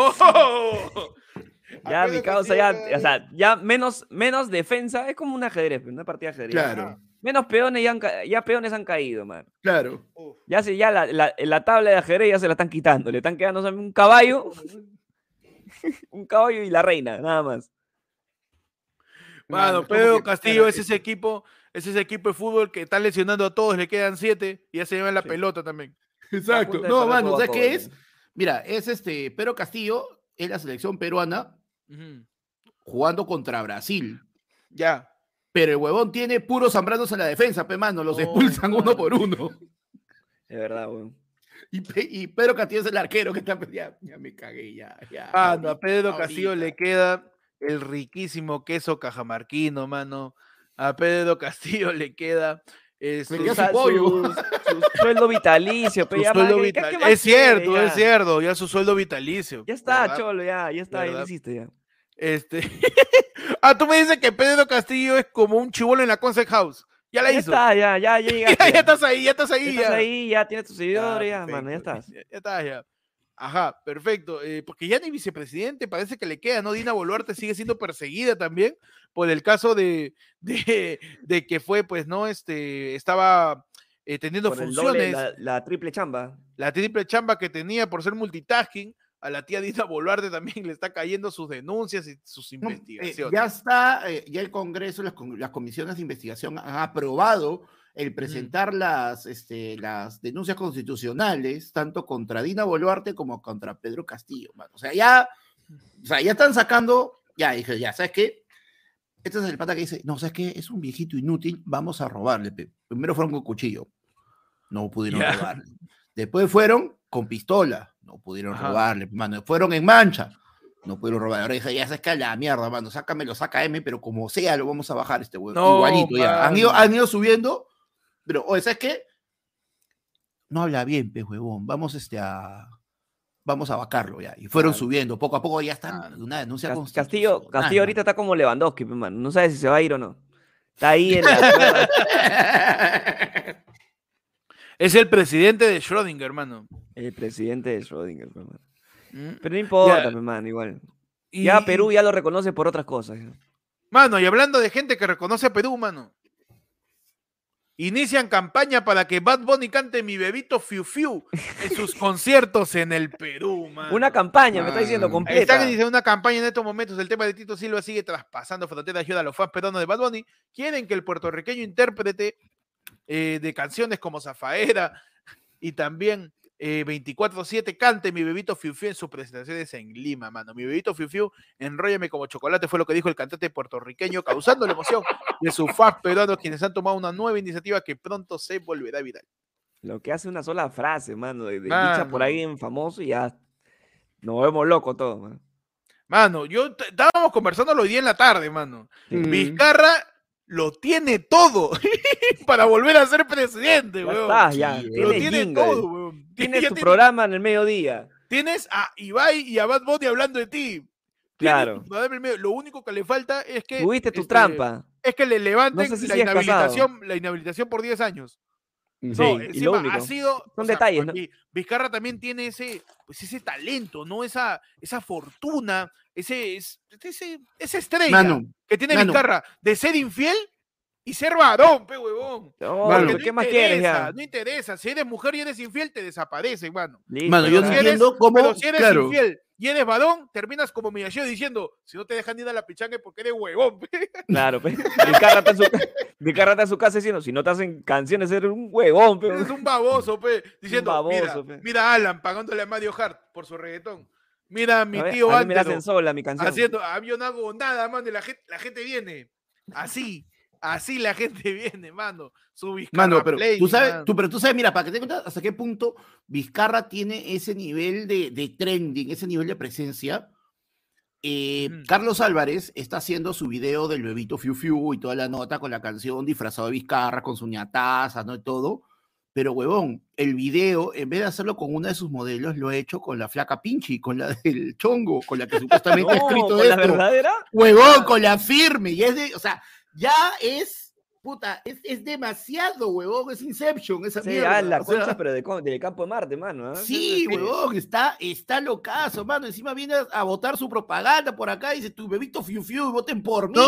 Ya mi causa ya, o sea, ya menos, menos defensa, es como un ajedrez, una partida de ajedrez. Claro, Menos peones ya, han ya peones han caído, man. claro. Ya se, ya la, la, la tabla de ajedrez ya se la están quitando, le están quedando un caballo, un caballo y la reina, nada más. Mano, Mano, Pedro Castillo es ese equipo, es ese equipo de fútbol que está lesionando a todos, le quedan siete y ya se llevan la Sí. pelota también. Exacto. No, mano, ¿sabes qué es? Mira, es este Pedro Castillo, es la selección peruana jugando contra Brasil. Ya. Pero el huevón tiene puros zambranos en la defensa, pe mano, los Oh, expulsan uno por uno. De verdad, weón. Y, y Pedro Castillo es el arquero que está. Ya, ya me cagué, ya. ya Ah, no, a ahorita, Pedro Castillo le queda el riquísimo queso cajamarquino, mano. A Pedro Castillo le queda Este, Su sa- su pollo. Su, su sueldo vitalicio, pe, su ya, sueldo man, ¿qué- qué- vital- qué más Es cierto, quiere, es cierto, ya su sueldo vitalicio. Ya está, ¿verdad? cholo, ya, ya está, ya lo hiciste ya. Este. ah, tú me dices que Pedro Castillo es como un chivolo en la Concert House. Ya la Ya hizo. está, ya, ya, ya ya, llegaste. ya ya. estás ahí, ya estás Ya ahí. estás ya. ahí, ya tienes tus seguidores, ya, mano, ya estás. Ya, ya estás, ya. Ajá, perfecto. eh, porque ya ni vicepresidente parece que le queda, ¿no? Dina Boluarte sigue siendo perseguida también por el caso de, de, de que fue, pues, ¿no? Este, estaba eh, teniendo Por el doble, funciones, la, la triple chamba. la triple chamba que tenía por ser multitasking, a la tía Dina Boluarte también le está cayendo sus denuncias y sus eh, investigaciones. ya está, eh, ya el Congreso, las, las comisiones de investigación han aprobado el presentar las, este, las denuncias constitucionales, tanto contra Dina Boluarte como contra Pedro Castillo. mano. O sea, ya, o sea, ya están sacando, ya dije, ya, ¿sabes qué? Este es el pata que dice, no, ¿sabes qué? Es un viejito inútil, vamos a robarle. pe". Primero fueron con cuchillo, no pudieron Ya. robarle. Después fueron con pistola, no pudieron Ajá. robarle, mano. Fueron en mancha, no pudieron robar. Ahora dije, ya sabes que la mierda, mano, sácamelo, saca M, pero como sea, lo vamos a bajar este huevo. No, Igualito, ya. Han ido, han ido subiendo, pero, oye, ¿sabes qué? No habla bien, pe huevón. Vamos este a. Vamos a vacarlo ya. Y fueron Claro. subiendo, poco a poco ya están Claro. una denuncia Cas- Castillo, constitucional, Castillo ahorita está como Lewandowski, pe, mano. No sabe si se va a ir o no. Está ahí en la. Es el presidente de Schrödinger, hermano. El presidente de Schrödinger, pe, mano. ¿Mm? Pero no importa, Ya. pe, mano, igual. Y- Ya Perú ya lo reconoce por otras cosas. Mano, y hablando de gente que reconoce a Perú, mano. Inician campaña para que Bad Bunny cante Mi Bebito Fiu Fiu en sus conciertos en el Perú, mano. Una campaña, me está diciendo, completa. Están iniciando una campaña en estos momentos. El tema de Tito Silva sigue traspasando fronteras. Ayuda a los fans peruanos de Bad Bunny. Quieren que el puertorriqueño intérprete eh, de canciones como Zafaera y también eh, 24-7 cante Mi Bebito Fiu Fiu en sus presentaciones en Lima, mano. Mi Bebito Fiu Fiu, enróllame como chocolate, fue lo que dijo el cantante puertorriqueño, causando la emoción de sus fans peruanos, quienes han tomado una nueva iniciativa que pronto se volverá viral. Lo que hace una sola frase, mano, de, de- dicha por Mano. ahí en famoso y ya nos vemos locos todos, mano. Mano, yo estábamos conversando hoy día en la tarde, mano. Mm. Vizcarra lo tiene todo para volver a ser presidente, Ya weón. está, ya. Sí, Lo tiene jingle, todo, weón. Tienes tu tiene- programa en el mediodía. Tienes a Ibai y a Bad Bunny hablando de ti. Claro. Lo único que le falta es que. Tuviste tu este, trampa. Es que le levanten sé si la, inhabilitación, la inhabilitación por 10 años. Sí, No, y lo encima ha sido. Son detalles, ¿no? Vizcarra también tiene ese, pues ese talento, ¿no? Esa, esa fortuna, ese, es- ese, esa estrella Mano, que tiene mano. Vizcarra de ser infiel y ser varón, pe huevón. No, Mano. Porque ¿qué no más quieres ya? No interesa. Si eres mujer y eres infiel, te desaparece, mano. Listo, Mano, yo no Si eres- entiendo cómo. Pero si eres claro, infiel y eres varón, terminas como Miyashiro diciendo, si no te dejan ir a la pichanga porque eres huevón. pe". Claro, pe. Está en su, ca- Vizcarra está en su casa diciendo, si no te hacen canciones, eres un huevón, pe. Eres un baboso, pe. Diciendo, baboso, mira, pe. mira a Alan pagándole a Mario Hart por su reggaetón. Mira a mi A ver, tío a mí me la Antero hacen sola mi canción. haciendo, ah, yo no hago nada, mano, la gente, la gente viene. Así, así la gente viene, mano. Su Vizcarra Mano, pero Play, tú sabes, mano. tú, pero tú sabes, mira, para que te cuenta hasta qué punto Vizcarra tiene ese nivel de, de trending, ese nivel de presencia. Eh. Carlos Álvarez está haciendo su video del bebito Fiu Fiu y toda la nota con la canción disfrazado de Vizcarra, con su ñataza, ¿no? Y todo. Pero, huevón, el video, en vez de hacerlo con una de sus modelos, lo ha hecho con la flaca Pinchi, con la del chongo, con la que supuestamente ha No, escrito ¿con la verdadera? Huevón, con la firme. Y es de, o sea, ya es, puta, es, es demasiado, huevón, es Inception, esa Sí, mierda. ah, la sea, concha, pero de del campo de Marte, mano. ¿ah? Sí, huevón, está, está locazo, mano. Encima viene a, votar su propaganda por acá y dice, tu bebito fiu fiu, voten por mí. No,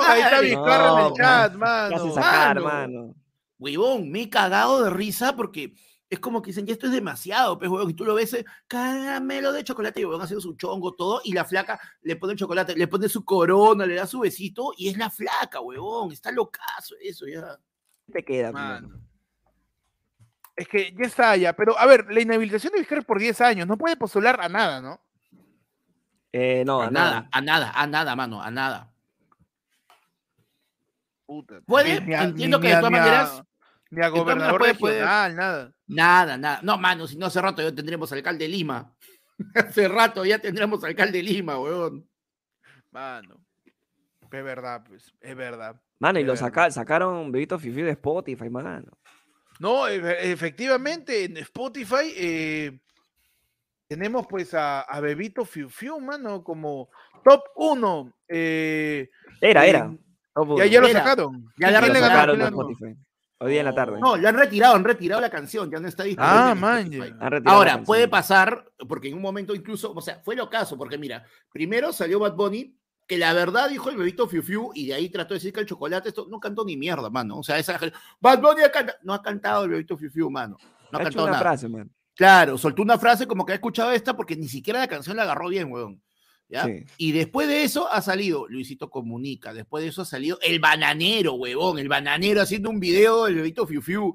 ahí está madre". Vizcarra en el No, chat, Te mano. hace sacar, mano. mano. Huevón, me he cagado de risa porque es como que dicen, ya esto es demasiado, pues, huevón, y tú lo ves, eh, caramelo de chocolate, y huevón haciendo su chongo, todo, y la flaca le pone el chocolate, le pone su corona, le da su besito, y es la flaca, huevón, está locazo eso, ya. Te queda, Mano. Es que ya está ya, pero a ver, la inhabilitación de Vizcarra por 10 años, no puede postular a nada, ¿no? Eh, no, a nada, a nada, a nada, mano, a nada. Puta, Puede, ni a- entiendo ni- que ni de a- todas a- maneras- Ni a gobernador puede- puede- regional, nada. Nada, nada. No, mano, si no hace rato ya tendremos alcalde de Lima. hace rato ya tendremos alcalde de Lima, huevón. Mano. Es verdad, pues, es verdad. Mano, y lo saca- sacaron Bebito Fifi de Spotify, mano. No, efe- efectivamente, en Spotify eh, tenemos pues a, a Bebito Fiu Fiu, mano, como top 1. Eh, Era, era. Top ya, ya lo Era. sacaron. Ya ¿Quién la Lo sacaron ¿Quién de le ganó? Spotify. Hoy día en la tarde. No, le han retirado, han retirado la canción, ya no está disponible. Ah, man, la Ahora, puede pasar, porque en un momento incluso, o sea, fue lo caso, porque mira, primero salió Bad Bunny, que la verdad dijo el bebito Fiu Fiu, y de ahí trató de decir que el chocolate esto no cantó ni mierda, mano. O sea, esa gente, Bad Bunny ha canta- no ha cantado el bebito Fiu Fiu, mano. No ha Ha hecho cantado una nada. frase, man. Claro, soltó una frase como que ha escuchado esta porque ni siquiera la canción la agarró bien, weón. ¿Ya? Sí. Y después de eso ha salido Luisito Comunica, después de eso ha salido El Bananero, huevón, el Bananero haciendo un video del bebito Fiu Fiu.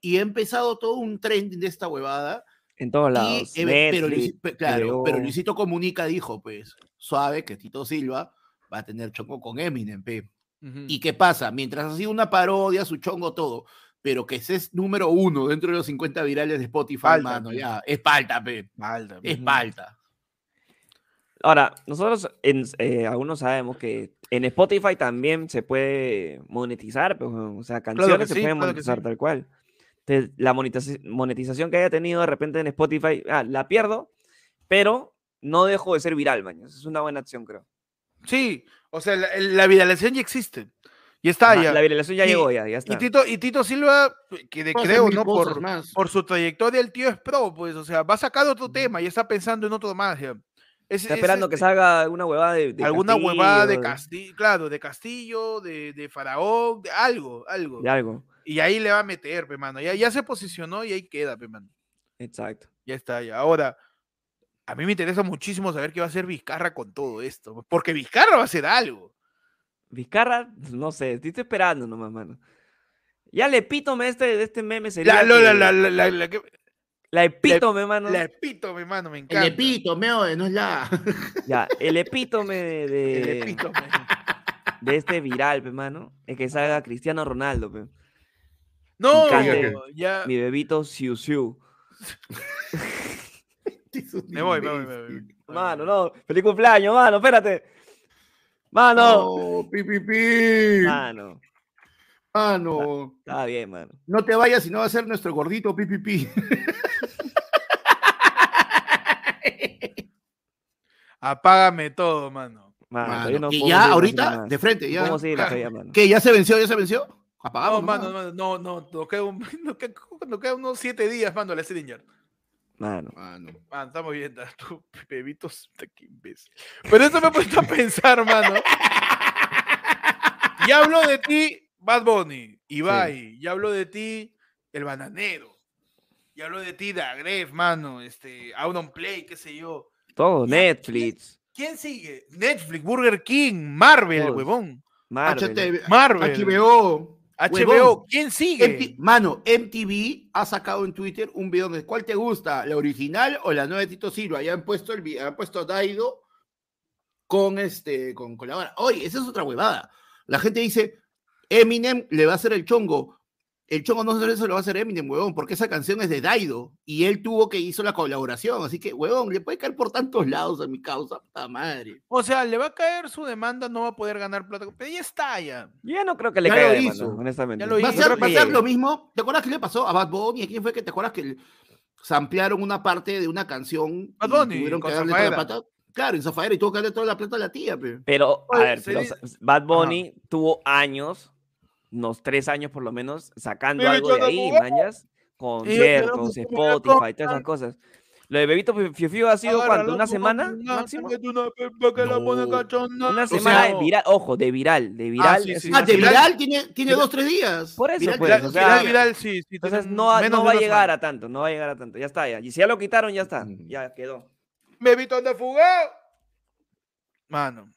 Y ha empezado todo un trending de esta huevada. En todos Y, lados. eh, pero, Netflix, claro, pero. Luisito Comunica dijo, pues, suave, que Tito Silva va a tener chongo con Eminem, pe. ¿Y qué pasa? Mientras ha sido una parodia, su chongo, todo, pero que ese es número uno dentro de los 50 virales de Spotify, Falta, mano, pe. ya, es palta, pe. Malta, Es palta. Ahora, nosotros en, eh, algunos sabemos que en Spotify también se puede monetizar, pues, o sea, canciones se sí, pueden claro monetizar sí. tal cual. Entonces, la monetiza- monetización que haya tenido de repente en Spotify, ah, la pierdo, pero no dejo de ser viral, man. Es una buena acción, creo. Sí, o sea, la, la viralización ya existe. Y está Ajá, ya. La viralización ya Y- llegó, ya, ya Y está. Tito, y Tito Silva, que de- creo, ¿no? Por, más. por su trayectoria, el tío es pro, pues, o sea, va a sacar otro tema y está pensando en otro más. ya. Es- Está es esperando que este- salga una huevada de, de alguna huevada de Castillo, Castillo, claro, de Castillo, de, de Faraón, de algo, algo. De algo. Y ahí le va a meter, pe, mano. Ya, ya se posicionó y ahí queda, pe, mano. Exacto. Ya está, ya. Ahora, a mí me interesa muchísimo saber qué va a hacer Vizcarra con todo esto. Porque Vizcarra va a hacer algo. Vizcarra, no sé, estoy esperando nomás, mano. Ya el epítome este, de este meme sería. La, lo- la, que- la, la, la, la, que- la epítome, mano. la epítome, mano, me El encanta. epítome, oye, no es la. Ya, el epítome de, El de, epítome. de este viral, pe, mano, es que salga Cristiano Ronaldo, pe. No, cante ya. Mi bebito Siu Siu. Me voy, me voy, me voy. Mano, no. Feliz cumpleaños, mano, espérate. Mano. No, pi, pi, pi. Mano. Mano, Está bien, mano. no te vayas si no va a ser nuestro gordito pi, pi, pi. Apágame todo, mano. Mano, Mano, no podemos ya ahorita, de frente, ya. ¿Cómo sigue la feria, mano? ¿Qué? ¿Ya se venció? ¿Ya se venció? No, Apagamos. mano, nomás. mano, no, no, nos queda, un- nos queda- nos queda unos siete días, mano, la Slinger. Mano. Mano. Man, estamos bien, tú, bebitos, puta, qué imbécil. Pero eso me ha puesto a pensar, mano. Ya habló de ti Bad Bunny, Ibai, ya habló de ti El Bananero, ya habló de ti Dagref, mano, este, Auron Play, qué sé yo. Todo, Ya, Netflix, ¿Quién sigue? Netflix, Burger King, Marvel, Todos. huevón. Marvel. HT Marvel. HBO. HBO, huevón. ¿quién sigue? MT Mano, MTV ha sacado en Twitter un video de cuál te gusta, la original o la nueva de Tito Silva. Ya han puesto el han puesto a Daido con este con, con la vara. Oye, esa es otra huevada. La gente dice, Eminem le va a hacer el chongo. El chongo no se lo va a hacer Eminem, huevón, porque esa canción es de Daido y él tuvo que hizo la colaboración. Así que, huevón, le puede caer por tantos lados a mi causa, puta madre. O sea, le va a caer su demanda, no va a poder ganar plata. Pero ya está, ya. Yo ya no creo que le Ya caiga lo de hizo. mano, honestamente. Ya lo Va a ser, va ser lo mismo. ¿Te acuerdas que le pasó a Bad Bunny? ¿A quién fue que te acuerdas que se ampliaron una parte de una canción Bad y Bunny, tuvieron que darle toda la plata? Claro, en Zafaera y tuvo que darle toda la plata a la tía, pe. Pero, a Oye, ver, pero Bad Bunny tuvo años, unos tres años por lo menos, sacando algo de ahí, puedo. mañas, conciertos, Spotify, todas esas cosas. Lo de Bebito Fiu Fiu ha sido cuánto, una semana una- máximo. una semana de viral, ojo, de viral, de viral. sí, sí, una Ah, de viral- viral tiene, tiene dos, tres días. Por eso, Viral pues, Viral, o sea, viral, viral, sí. sí Entonces no, no de va a llegar a tanto, no va a llegar a tanto. Ya está, ya. Y si ya lo quitaron, ya está. Ya quedó. Bebito anda fugado. Mano,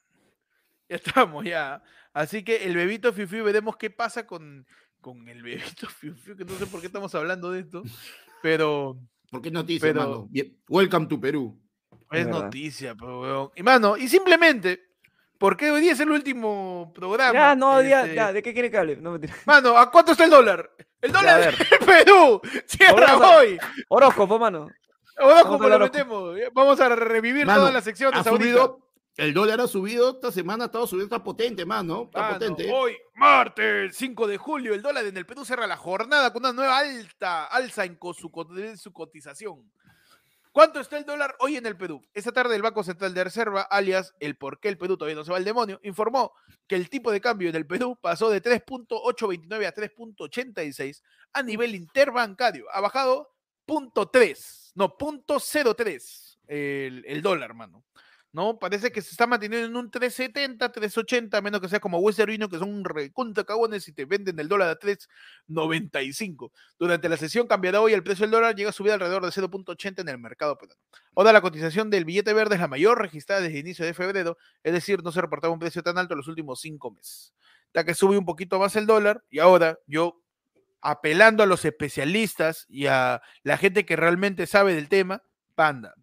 ya estamos, ya. Así que el bebito Fiu veremos qué pasa con, con el bebito Fiu que no sé por qué estamos hablando de esto, pero ¿Por qué noticia, Pero- mano? Welcome to Perú. Es noticia, pero, weón. Y mano, y simplemente, porque hoy día es el último programa. Ya, no, ya, este, ya, ¿de qué quiere que hable? No, mentira. Mano, ¿a cuánto está el dólar? El dólar ver. de Perú. Cierra hoy. Horóscopo, mano. Vamos a como hablar lo horóscopo. metemos. Vamos a revivir Mano, todas las secciones Ha subido El dólar ha subido esta semana, ha estado subiendo, está potente, mano. Está Mano, potente. Hoy, martes 5 de julio, el dólar en el Perú cierra la jornada con una nueva alta alza su, en su cotización. ¿Cuánto está el dólar hoy en el Perú? Esta tarde el Banco Central de Reserva, alias el por qué el Perú todavía no se va al demonio, informó que el tipo de cambio en el Perú pasó de 3.829 a 3.86 a nivel interbancario. Ha bajado 0.3, no, 0.03 el, el dólar, mano. ¿No? Parece que se está manteniendo en un 370, 380, a menos que sea como Western Union, que son recontra cagones y te venden el dólar a 3.95. Durante la sesión cambiará hoy el precio del dólar, llega a subir alrededor de 0.80 en el mercado peruano. Ahora la cotización del billete verde es la mayor registrada desde el inicio de febrero, es decir, no se reportaba un precio tan alto en los últimos cinco meses. Ya que sube un poquito más el dólar y ahora yo apelando a los especialistas y a la gente que realmente sabe del tema, panda,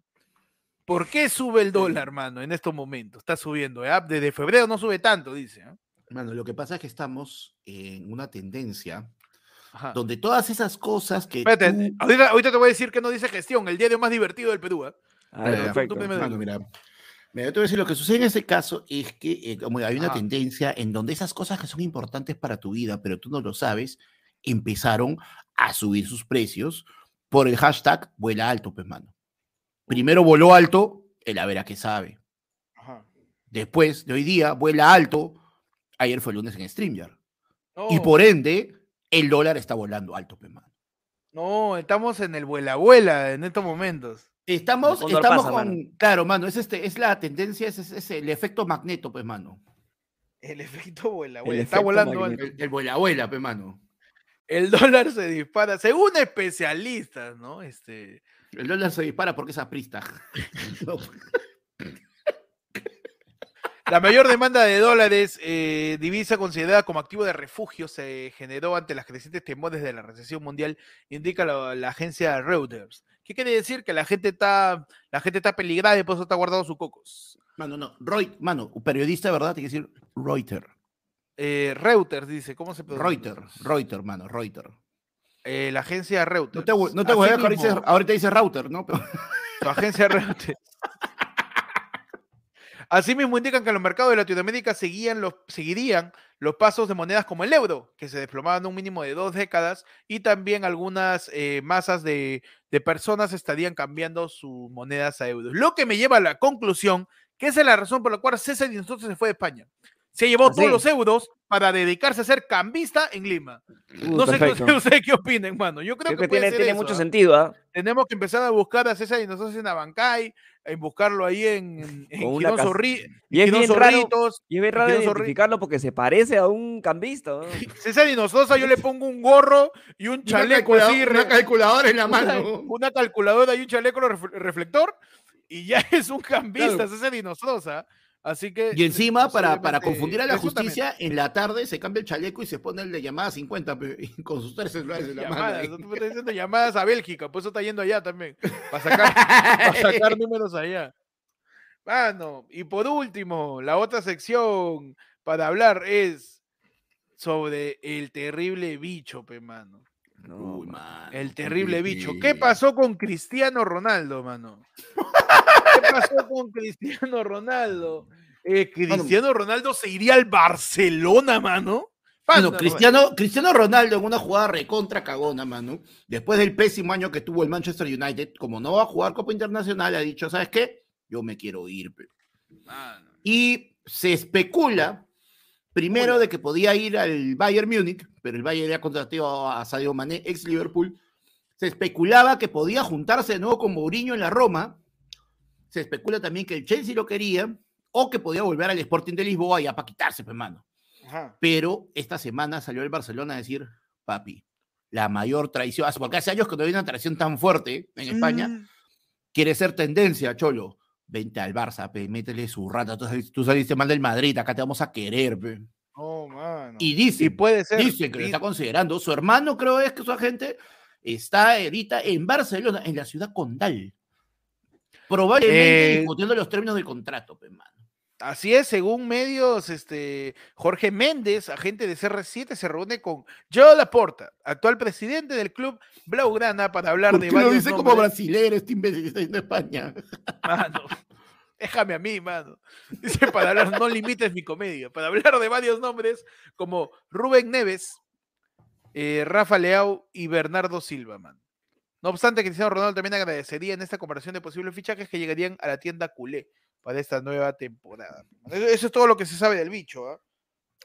¿Por qué sube el dólar, mano, en estos momentos? Está subiendo, ¿eh? Desde febrero no sube tanto, dice. ¿eh? Mano, lo que pasa es que estamos en una tendencia Ajá. donde todas esas cosas que. Espérate, tú- ahorita, ahorita te voy a decir que no dice gestión, el diario más divertido del Perú. ¿eh? Ah, Mira, perfecto. Mano, mira. Mira, yo te voy a decir, lo que sucede en ese caso es que eh, como hay una Ajá. tendencia en donde esas cosas que son importantes para tu vida, pero tú no lo sabes, empezaron a subir sus precios por el hashtag vuela alto, pues, mano. Primero voló alto, el a ver a qué sabe. Ajá. Después de hoy día, vuela alto. Ayer fue lunes en StreamYard. Y por ende, el dólar está volando alto, pues, mano. No, estamos en el vuela vuela en estos momentos. Estamos, estamos pasa, con, mano. claro, mano, es este, es la tendencia, es, es- es el efecto magneto, pues, mano. El efecto vuela El vuela. Está efecto volando alto. El, el vuela vuela, pues, mano. El dólar se dispara, según especialistas, ¿no? Este, El dólar se dispara porque es aprista. No, La mayor demanda de dólares, eh, divisa considerada como activo de refugio, se generó ante las crecientes temores de la recesión mundial, indica la, la agencia Reuters. ¿Qué quiere decir? Que la gente está, la gente está peligrada y por eso está guardando sus cocos. Mano, no. Roy, mano, periodista verdad tiene que decir Reuters. Eh, Reuters dice, ¿cómo se pronuncia? Reuters, Reuters, mano, Reuters. Eh, la agencia Reuters. No te, hago- no te voy a dejar, Asimismo, dice- ahorita dice router, ¿no? Pero- su agencia Reuters. Asimismo indican que los mercados de Latinoamérica seguían los, seguirían los pasos de monedas como el euro, que se desplomaban un mínimo de dos décadas, y también algunas eh, masas de, de personas estarían cambiando sus monedas a euros. Lo que me lleva a la conclusión que esa es la razón por la cual César y nosotros se fue de España. Se llevó ¿Ah, todos los euros para dedicarse a ser cambista en Lima. Uh, no sé qué perfecto. ustedes qué opinen, mano. Yo creo, Creo que, que puede tiene, ser tiene eso, mucho ¿ah? sentido, ¿ah? tenemos que empezar a buscar a César y nosotros en Abancay, en buscarlo ahí en, en una Girón cas- Zorri- Y es bien raro, Zorritos. y es bien raro identificarlo porque se parece a un cambista. ¿no? César y nosotros yo le pongo un gorro y un Una chaleco calcula- así, una calculadora en la una, mano. una calculadora y un chaleco ref- reflector y ya es un cambista Claro. César y nosotros, ¿ah? Así que... Y encima, para, para confundir a la también. justicia, en la tarde se cambia el chaleco y se pone el de llamada 50 pe, y con sus tres celulares en la mano. Llamadas, ahí. tú me estás diciendo llamadas a Bélgica, por eso está yendo allá también, para sacar, para sacar números allá. Mano, y por último, la otra sección para hablar es sobre el terrible bicho, pe, mano. No, Uy, mano. mano, El terrible qué bicho. ¿Qué pasó con Cristiano Ronaldo, mano? ¿Qué pasó con Cristiano Ronaldo? Eh, Cristiano Ronaldo se iría al Barcelona, mano. Bueno, Panda, Cristiano, Cristiano Ronaldo en una jugada recontra cagona, mano. Después del pésimo año que tuvo el Manchester United, como no va a jugar Copa Internacional, ha dicho, ¿sabes qué? Yo me quiero ir. pe". mano. Y se especula, primero, de que podía ir al Bayern Múnich, pero el Bayern ya contrató a Sadio Mané, ex Liverpool. Se especulaba que podía juntarse de nuevo con Mourinho en la Roma. Se especula también que el Chelsea lo quería, o que podía volver al Sporting de Lisboa ya para quitarse, pues, mano. Ajá. Pero esta semana salió el Barcelona a decir, papi, la mayor traición, hace- porque hace años que no había una traición tan fuerte en España, Mm, quiere ser tendencia, Cholo. Vente al Barça, pe, métele su rata, tú saliste, tú saliste mal del Madrid, acá te vamos a querer, pe. No, mano. Y dice, Y puede ser. dice que lo y- está considerando, su hermano creo es que su agente está ahorita en Barcelona, en la ciudad condal. Probablemente Eh, discutiendo los términos del contrato, pe, mano. Así es, según medios, este, Jorge Méndez, agente de CR7, se reúne con Joe Laporta, actual presidente del club Blaugrana, para hablar ¿Por de qué lo varios dice como brasilero este imbécil que está en España? Mano, Déjame a mí, mano. Dice, para hablar, no limites mi comedia. Para hablar de varios nombres como Rubén Neves, eh, Rafa Leao y Bernardo Silva, mano. No obstante, Cristiano Ronaldo también agradecería en esta comparación de posibles fichajes que llegarían a la tienda culé para esta nueva temporada. Eso, eso es todo lo que se sabe del bicho, ¿ah?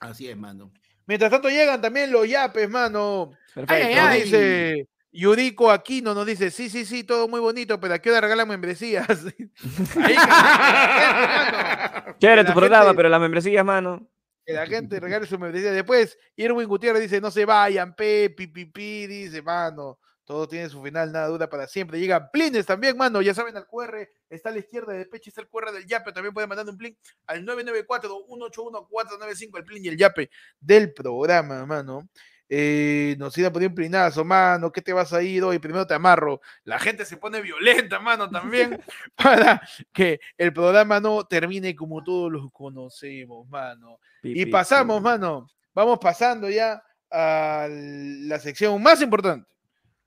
Así es, mano. Mientras tanto llegan también los yapes, mano. Perfecto. ay, dice Yurico Aquino, nos dice, sí, sí, sí, todo muy bonito, pero ¿a qué hora regalan membresías? Chévere tu programa, gente- pero las membresías, mano. que la gente regale su membresía. Después, Irwin Gutiérrez dice, no se vayan, pe, pi, pi, pi, dice, mano, todo tiene su final, nada dura para siempre. Llegan plines también, mano, ya saben, al QR está a la izquierda de Peche, está el QR del Yape, también pueden mandar un plin al 994-181-495, el plin y el Yape del programa, mano. Eh, nos iban a poner un plinazo, mano, ¿qué te vas a ir hoy? Primero te amarro. La gente se pone violenta, mano, también, para que el programa no termine como todos los conocemos, mano. Y pasamos, mano. Vamos pasando ya a la sección más importante.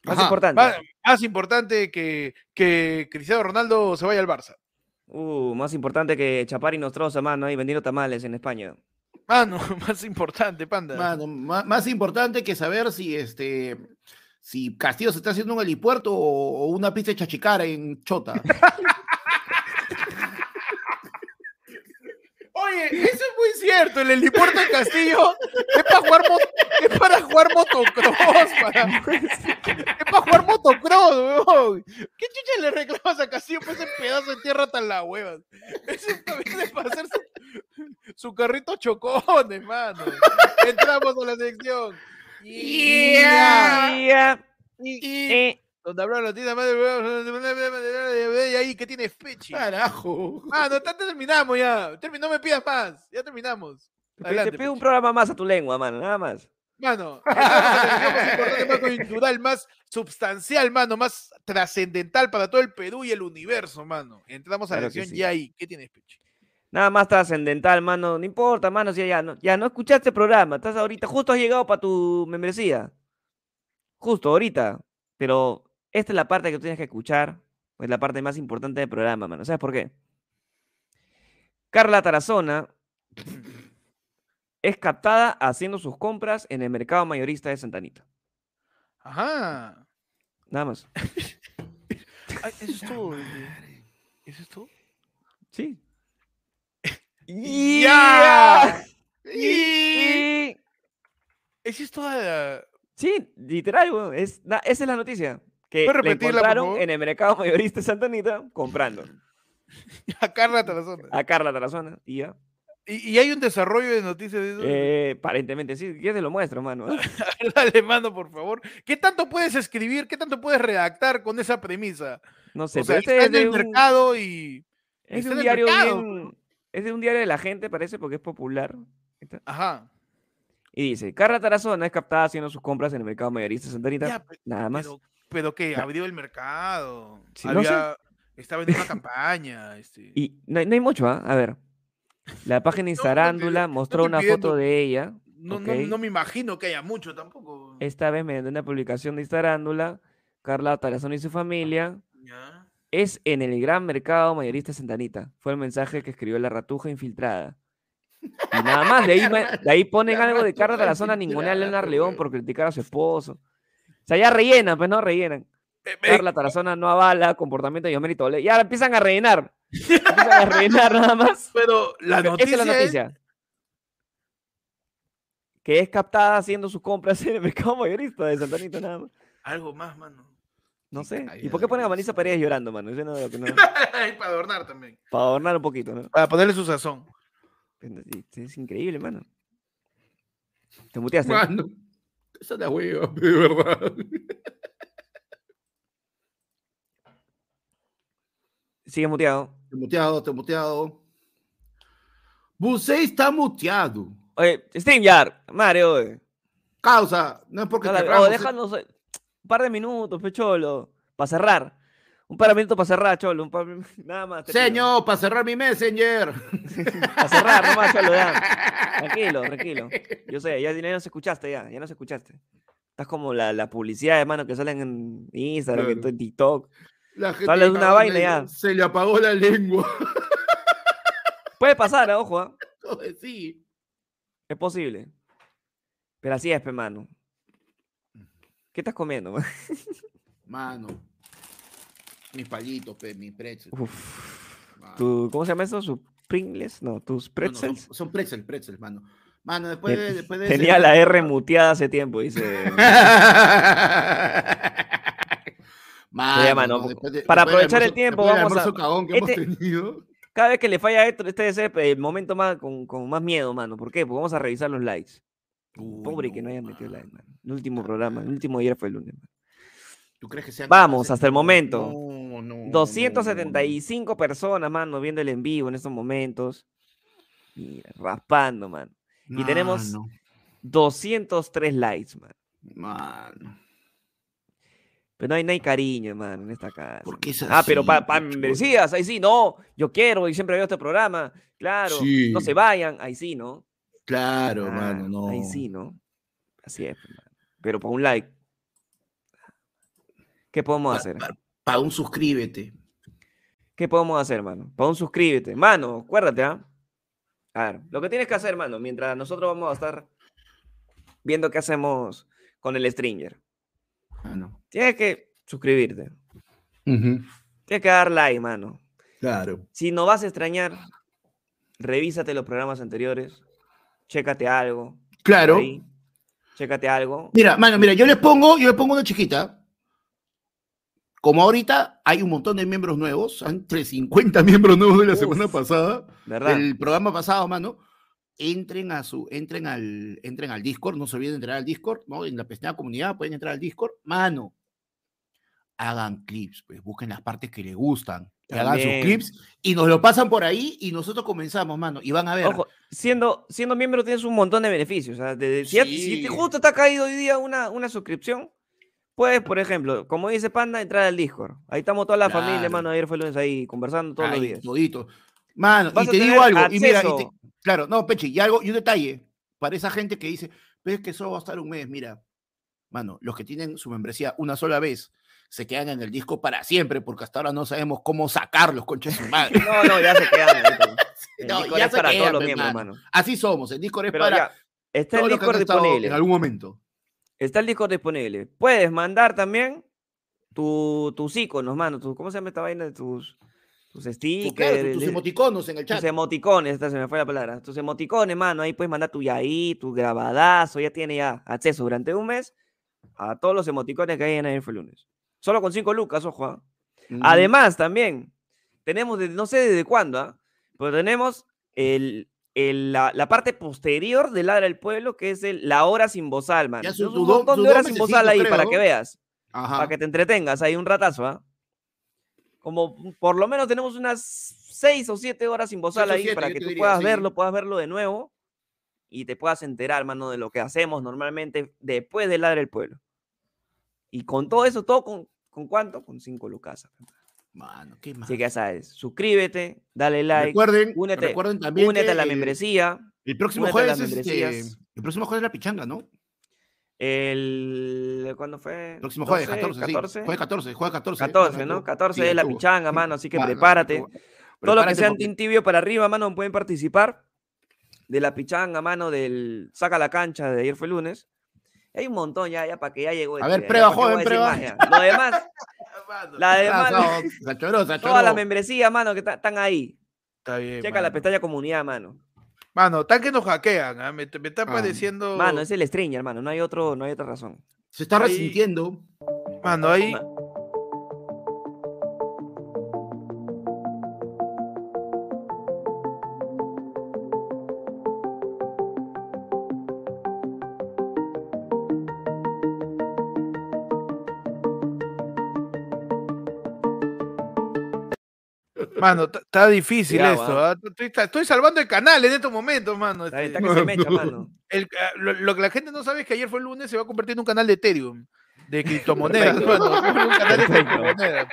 Más Ajá, importante. Más, más importante que, que Cristiano Ronaldo se vaya al Barça. Uh, más importante que Chapar y Nostroza, mano, ahí vendiendo tamales en España. Mano, más importante, panda. Mano, ma- más importante que saber si este si Castillo se está haciendo un helipuerto o, o una pista de chachicara en Chota. Oye, eso es muy cierto. El helipuerto de Castillo es para jugar, mo- es para jugar motocross. Para, es para jugar motocross, weón. ¿Qué chucha le reclamas a Castillo por ese pedazo de tierra tan la hueva? Ese también es para hacer su, su carrito chocones, mano. Entramos a la sección. Yeah. Ya. Y, Eh, donde hablaron la tienda madre y ahí que tiene fechi. Carajo. Ah, no, terminamos ya. No me pidas más. Ya terminamos. te- Adelante, te pido un programa más a tu lengua, mano, nada más. Mano, más importante, más coyuntural, más substancial, mano, más trascendental para todo el Perú y el universo, mano. Entramos a la Claro sección sí. ya ahí. ¿Qué tienes, Pechi? Nada más trascendental, mano. No importa, mano, si ya no, ya no escuchaste el programa. Estás ahorita, justo has llegado para tu membresía. Justo ahorita. Pero esta es la parte que tú tienes que escuchar. Es la parte más importante del programa, mano. ¿Sabes por qué? Carla Tarazona es captada haciendo sus compras en el mercado mayorista de Santa Anita. Ajá. Nada más. Ay, eso es todo. ¿Eso es todo? Sí. ¡Ya! Es toda la... Sí, literal, Es, na- esa es la noticia. Que ¿Puedes la repetirla, por encontraron favor? en el mercado mayorista de Santa Anita comprando A Carla Tarazona. a Carla Tarazona y ya. ¿Y, y hay un desarrollo de noticias de eso? Eh, aparentemente sí, ya te lo muestro, mano. Dale, mano, por favor. ¿Qué tanto puedes escribir? ¿Qué tanto puedes redactar con esa premisa? No sé, o sea, pero este está es de un, mercado y... es un diario bien- es de un diario de la gente, parece, porque es popular. Ajá. Y dice, Carla Tarazona es captada haciendo sus compras en el mercado mayorista de Santa Anita. Ya, Nada más. Pero, pero que Na- abrió el mercado. Sí, no sé. Había- Estaba en una campaña. Este. Y no, hay- no hay mucho, ¿ah? A ver. La página Instarándula no mostró una pidiendo- foto de ella. no, ok. no, no me imagino que haya mucho tampoco. Esta vez mediante una publicación de Instarándula, Carla Tarazona y su familia Ya. es en el gran mercado mayorista de Santa Anita. Fue el mensaje que escribió la ratuja infiltrada. Y nada más, de ahí, de ahí ponen algo de Carla Tarazona ningunea a Leonard León por criticar a su esposo. O sea, ya rellenan, pues no rellenan. Eh, Carla Tarazona no avala comportamiento de Yomel y Toledo. Y ahora empiezan a rellenar. Empiezan a rellenar nada más. pero la Pero noticia, Esta es la es- noticia. Que es captada haciendo sus compras en el mercado mayorista de Santa Anita, nada más. algo más, mano. No sé. ¿Y por qué ponen a. Vanessa Paredes llorando, mano? Eso no es lo que no. Y para adornar también. Para adornar un poquito, ¿no? Para ponerle su sazón. Es, es increíble, mano. Te muteaste. Mano, esa es la hueva, de verdad. Sigue muteado. Te muteado, te muteado. Busei está muteado. Oye, StreamYard, Mario, oye. Causa, no es porque No la- oh, déjanos un par de minutos, pecholo. Para cerrar. Un par de minutos para cerrar, cholo. Un par Nada más. Señor, para cerrar mi messenger. Para cerrar, nomás, cholo, ya. Tranquilo, tranquilo. Yo sé, ya, ya nos escuchaste, ya. Ya nos escuchaste. Estás como la, la publicidad, hermano, que salen en Instagram, en Claro. en TikTok. La gente de una vaina ya. Se le apagó la lengua. Puede pasar, ¿eh? ojo, ¿ah? Sí. es posible. Pero así es, pe, mano. ¿Qué estás comiendo? man? Mano. Mis palitos, pe, mis pretzels. Uf. mano. ¿Tu- ¿Cómo se llama eso? ¿Sus Pringles? No, tus No, no, pretzels. son, son pretzels, pretzels, mano. Mano, después de, después de Tenía ese- la R muteada hace tiempo, dice. Mano, no, después de- para después aprovechar el almuerzo- tiempo, vamos a- cagón que este- hemos tenido. Cada vez que le falla esto, este ser el momento más con, con más miedo, mano. ¿Por qué? Porque vamos a revisar los likes. Uy, Pobre que no no, hayan metido like, mano. man. El último programa, el último ayer fue el lunes. man. ¿Tú crees que sean Vamos, hasta el momento. No, no, no, no, 275 personas, mano, viendo el en vivo en estos momentos. Mira, raspando, man. y tenemos- Mano, 203 likes, man. mano. Pero no hay, no hay cariño, man, en esta casa. ¿Por qué es Ah, pero pa, pe, membresías, ahí sí, no. Yo quiero y siempre veo este programa. Claro, no se vayan, ahí sí, ¿no? Claro, Ah, mano, no. Ahí sí, ¿no? Así es, pues, mano. Pero para un like. ¿Qué podemos hacer? Para un suscríbete. ¿Qué podemos hacer, mano? Para un suscríbete. Mano, acuérdate, ¿ah? A ver, lo que tienes que hacer, mano, mientras nosotros vamos a estar viendo qué hacemos con el Stringer. Mano. Tienes que suscribirte. Ujú, Tienes que dar like, mano. Claro. Si no vas a extrañar, revísate los programas anteriores. Chécate algo. Claro. ahí, Chécate algo. Mira, mano, mira, yo les pongo, yo les pongo una chiquita. Como ahorita hay un montón de miembros nuevos, entre 50 miembros nuevos de la Uf. semana pasada, ¿Verdad? del programa pasado, mano, entren a su, entren al, entren al Discord, no se olviden de entrar al Discord, ¿no? En la pestaña comunidad pueden entrar al Discord, mano. Hagan clips, pues busquen las partes que les gustan, y hagan sus clips y nos lo pasan por ahí y nosotros comenzamos, mano, y van a ver. Ojo, siendo, siendo miembro tienes un montón de beneficios. o sea, de- si, ya- si justo te ha caído hoy día una, una suscripción, puedes, por ejemplo, como dice Panda, entrar al Discord. Ahí estamos toda la familia, Claro. mano. Ayer fue el lunes ahí conversando todos los días. todito. Mano, Vas y te digo algo, y mira, y te- acceso. claro, no, Pechi, y algo, y un detalle, para esa gente que dice, ves que solo va a estar un mes, mira, mano, los que tienen su membresía una sola vez, se quedan en el disco para siempre, porque hasta ahora no sabemos cómo sacarlos, concha de su madre. No, no, ya se quedan. ahorita. El No, Discord ya es para quedan, todos los miembros, mano. mano. Así somos, el Discord es Pero para ya, está el Discord disponible. en algún momento. Está el Discord disponible. Puedes mandar también tu, tus iconos, mano. tu- ¿Cómo se llama esta vaina? Tus, tus Tus, stickers. claro, tus de- emoticonos en el tus chat. emoticones, esta se me fue la palabra. Tus emoticones, mano. Ahí puedes mandar tu yaí, tu grabadazo. Ya tiene ya acceso durante un mes a todos los emoticones que hay en fue lunes. Solo con 5 lucas, ojo. Ujú. Además, también tenemos, desde- no sé desde cuándo, ¿ah? pero tenemos el, el- la, la parte posterior del Ladra del Pueblo, que es el, la hora sin bozal, mano. Ya Tenemos un montón de horas sin bozal ahí para que veas, Ajá. para que te entretengas ahí un ratazo, ¿ah? Como por lo menos tenemos unas 6 o 7 horas sin bozal o ahí siete, para que tú diría, puedas sí. verlo, puedas verlo de nuevo y te puedas enterar, mano, de lo que hacemos normalmente después del Ladra del Pueblo. Y con todo eso, todo con, ¿con cuánto? Con 5 lucas. Mano, qué más. Así que ya sabes, suscríbete, dale like, recuerden, únete- recuerden también únete que, a la eh, membresía. El próximo jueves, este, membresías. el próximo jueves es la pichanga, ¿no? El, ¿Cuándo fue? El próximo jueves, 12, 14, sí. Jueves 14, jueves 14. 14, ¿no? 14 Sí, es la pichanga, mano, así que Mano, prepárate. Todos los que sean porque- Team Tibio para arriba, mano, pueden participar de la pichanga, mano, del Saca la cancha de ayer fue lunes. Hay un montón ya, ya para que ya llegó. A esto, ver, prueba, ¿para qué voy a joven, prueba. más? Lo demás, La de Ah, mano. no, se achoró, se todas las achoró. membresías, mano, que están ahí. Está bien. Checa la pestaña comunidad, mano. Mano, tan que nos hackean, ¿ah? me, me está Ah. pareciendo. Mano, es el Stringer, hermano, no hay otro, no hay otra razón. Se está Ahí- resintiendo. Mano, ahí. Mano, está difícil Cuidado, esto. ¿ah? Estoy, está- estoy salvando el canal en estos momentos, mano. Está, este, está que se me echa, mano. el- ah, lo, lo que la gente no sabe es que ayer fue el lunes, se va a convertir en un canal de Ethereum, de criptomonedas, mano. Un canal de criptomonedas.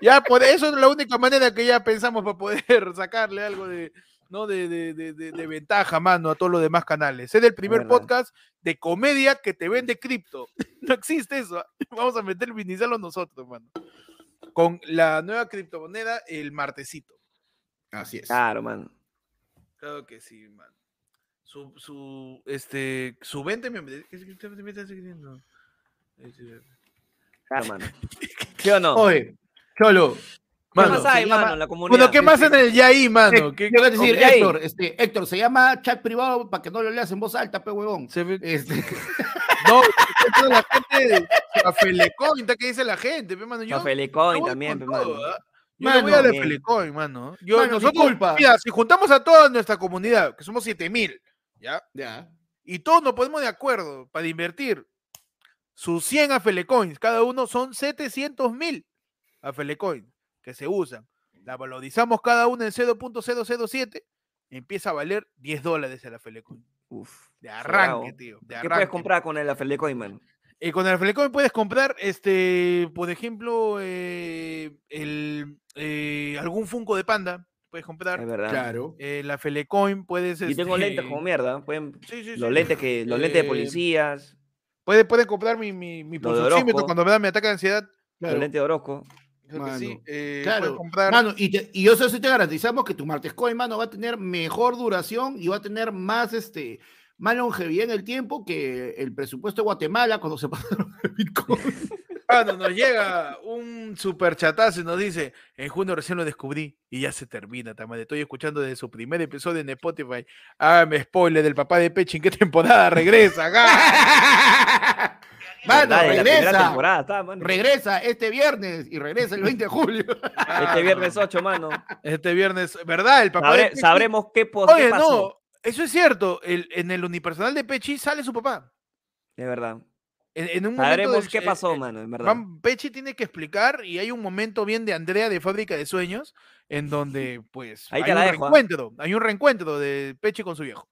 Ya, por eso es la única manera que ya pensamos para poder sacarle algo de, ¿no? de, de, de- de- de ventaja, mano, a todos los demás canales. Es el primer podcast de comedia que te vende cripto. No existe eso. ¿ah? Vamos a meter, iniciarlo nosotros, mano. Con la nueva criptomoneda, el martesito. Así es. Claro, mano. Claro que sí, mano. Su, su, este, su 20 me... ¿Qué qué- qué me estás diciendo? Este, Claro, mano. ¿Sí o no? Oye, Cholo. ¿Qué Mano, más hay, se llama- mano, en la comunidad? Bueno, ¿qué más en el Yaí, mano? ¿Qué- voy a decir. Héctor, este, Héctor, se llama chat privado para que no lo leas en voz alta, pe huevón. se ve- Este, No, la gente a Felecoin, ¿qué dice la gente? mano? Yo, Café yo Lecoin voy también, mano. ¿ah? Yo Mano, voy a la. Felecoin, mano. Yo, Mano, nosotros, disculpa. mira, si juntamos a toda nuestra comunidad, que somos 7000, ¿ya? ya. Y todos nos ponemos de acuerdo para invertir sus 100 a Felecoins, cada uno son 700 mil a Felecoin que se usan. La valorizamos cada uno en 0.007, empieza a valer 10 dólares a la Felecoin. Uf. De arranque, tío. De ¿Qué arranque. puedes comprar con el Afelecoin, mano? Eh, con el Felecoin puedes comprar, este, por ejemplo, eh, el, eh, algún Funko de Panda. Puedes Es comprar. verdad. Claro. eh, la Felecoin puedes. Y tengo lentes este, como mierda. Pueden, Sí, sí, los lentes que, los lentes de Eh, policías, Pueden, pueden comprar mi, mi, mi pulsoxímetro cuando me da mi ataque de ansiedad. Claro. los lentes de Orozco. Creo que sí. Mano, eh, Claro, comprar. mano, y, te- y yo eso sí te garantizamos que tu Martes Coin, mano, va a tener mejor duración y va a tener más, este, más longevidad en el tiempo que el presupuesto de Guatemala cuando se pasaron el Bitcoin. Mano, nos llega un super chatazo y nos dice, en junio recién lo descubrí y ya se termina, también Estoy escuchando desde su primer episodio en Spotify. Hágame spoiler del papá de Pechi, ¿en qué temporada regresa? Mano, regresa. temporada está, mano. Regresa este viernes y regresa el 20 de julio. Este viernes 8, mano. Este viernes, ¿verdad? El papá Sabre- de sabremos qué, pos- qué Oye, pasó. no, eso es cierto. El, en el unipersonal de Pechi sale su papá. Es verdad. En, en un momento Sabremos del- qué pasó, eh, mano, en verdad. Van- Pechi tiene que explicar y hay un momento bien de Andrea de Fábrica de Sueños en donde pues Ahí hay te un dejo, ¿ah? reencuentro, hay un reencuentro de Pechi con su viejo.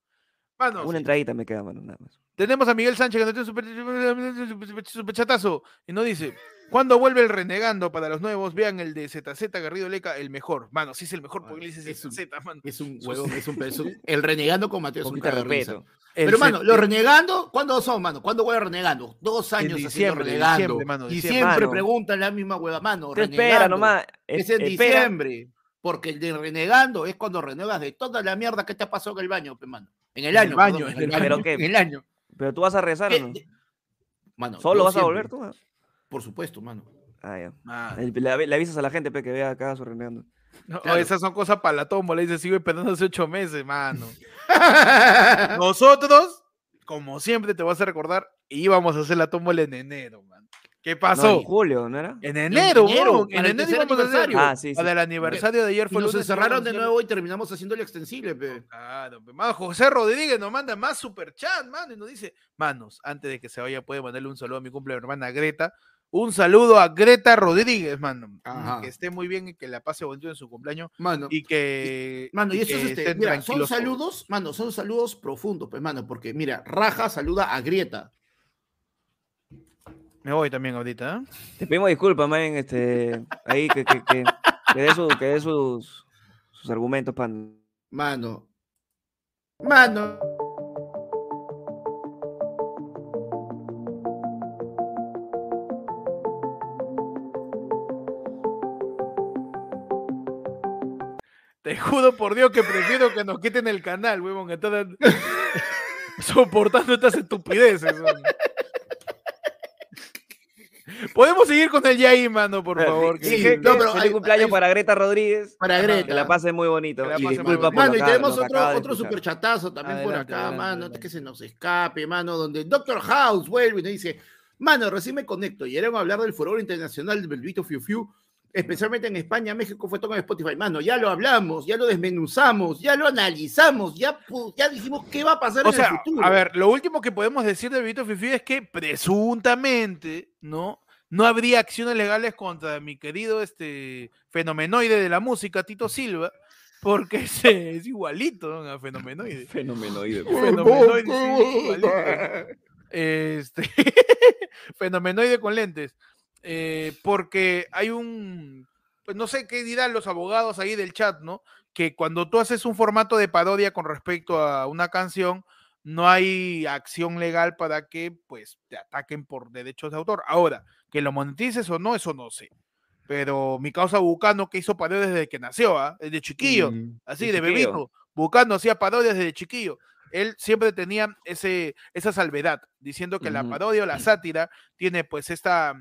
Manos, Una entradita me queda, mano, nada más. tenemos a Miguel Sánchez que nos tiene super, super- super chatazo y nos dice, ¿cuándo vuelve el renegando para los nuevos? Vean el de ZZ Garrido Leca, el mejor. Mano, sí es el mejor, porque le dice es un- ZZ, mano. Es un huevón, es un, es un- El renegando con Mateo es un respeto. Pero, mano, los renegando, ¿cuándo son, mano? ¿Cuándo vuelve renegando? Dos años haciendo diciembre, renegando. diciembre, mano, y siempre Mano. preguntan la misma hueva, mano. Espera nomás. Es es- en espera. diciembre. Porque el de renegando es cuando renegas de toda la mierda que te ha pasado en el baño, mano. En el año. baño, perdón, en el año. ¿Pero qué? En el año. Pero tú vas a rezar no? Mano, ¿Solo vas a volver tú? mano? Por supuesto, mano. Ah, ya. Ah, Le, avisas a la gente pe, que vea acá su renegando. no, claro. esas son cosas para la tómbola, dice, sigo esperando hace ocho meses, mano. Nosotros, como siempre te vas a recordar, íbamos a hacer la tómbola en enero, man. ¿Qué No, pasó? en julio, ¿no era? en enero, enero, en el enero íbamos a hacer. aniversario. Ah, sí, sí. Para el aniversario de ayer y fue nos lunes, encerraron de nuevo y terminamos haciendo el extensible, pe. Claro, pe, mano, José Rodríguez nos manda más super chat, mano, y nos dice, manos, antes de que se vaya, puede mandarle un saludo a mi cumple de hermana Greta. Un saludo a Greta Rodríguez, mano. Ajá. Que esté muy bien y que la pase bonito en su cumpleaños. Mano, Y que. Mano, y, eso que es este, mira, son saludos, mano, son saludos profundos, pues, mano, porque mira, Raja saluda a Grieta. Me voy también ahorita, ¿eh? Te pedimos disculpas, man, este, ahí que, que, que, que dé, su- sus, sus argumentos para... Mano. Mano. Te juro por Dios que prefiero que nos quiten el canal, huevón, que están soportando estas estupideces. huevón. Podemos seguir con el Yaí, mano, por favor. que- sí, que- no, pero Feliz hay- cumpleaños hay- para Greta Rodríguez. Para Greta. Que la pase muy bonito. Que la Y disculpa por Mano, y tenemos que otro, otro superchatazo también por acá, adelante, mano, adelante. antes que se nos escape, mano, donde Doctor House vuelve y nos dice, mano, recién me conecto y eran a hablar del furor internacional del Belvito Fiu Fiu, especialmente en España, México fue todo en Spotify, mano, ya lo hablamos, ya lo desmenuzamos, ya lo analizamos, ya, ya dijimos qué va a pasar O en sea, el futuro. a ver, lo último que podemos decir de Vito Fifi es que presuntamente, ¿no? No habría acciones legales contra mi querido este fenomenoide de la música, Tito Silva, porque ese es igualito a fenomenoide. Fenomenoide. Fenomenoide, sí, igualito. Este, fenomenoide con lentes. Eh, porque hay un, pues no sé qué dirán los abogados ahí del chat, ¿no? Que cuando tú haces un formato de parodia con respecto a una canción, no hay acción legal para que pues te ataquen por derechos de autor. Ahora, que lo monetices o no, eso no sé. Pero mi causa Bucano que hizo parodia desde que nació, ¿ah? desde chiquillo, Mm, así de de chiquillo. bebito, buscando hacía parodias desde chiquillo. Él siempre tenía ese, esa salvedad, diciendo que la parodia o la sátira tiene pues esta,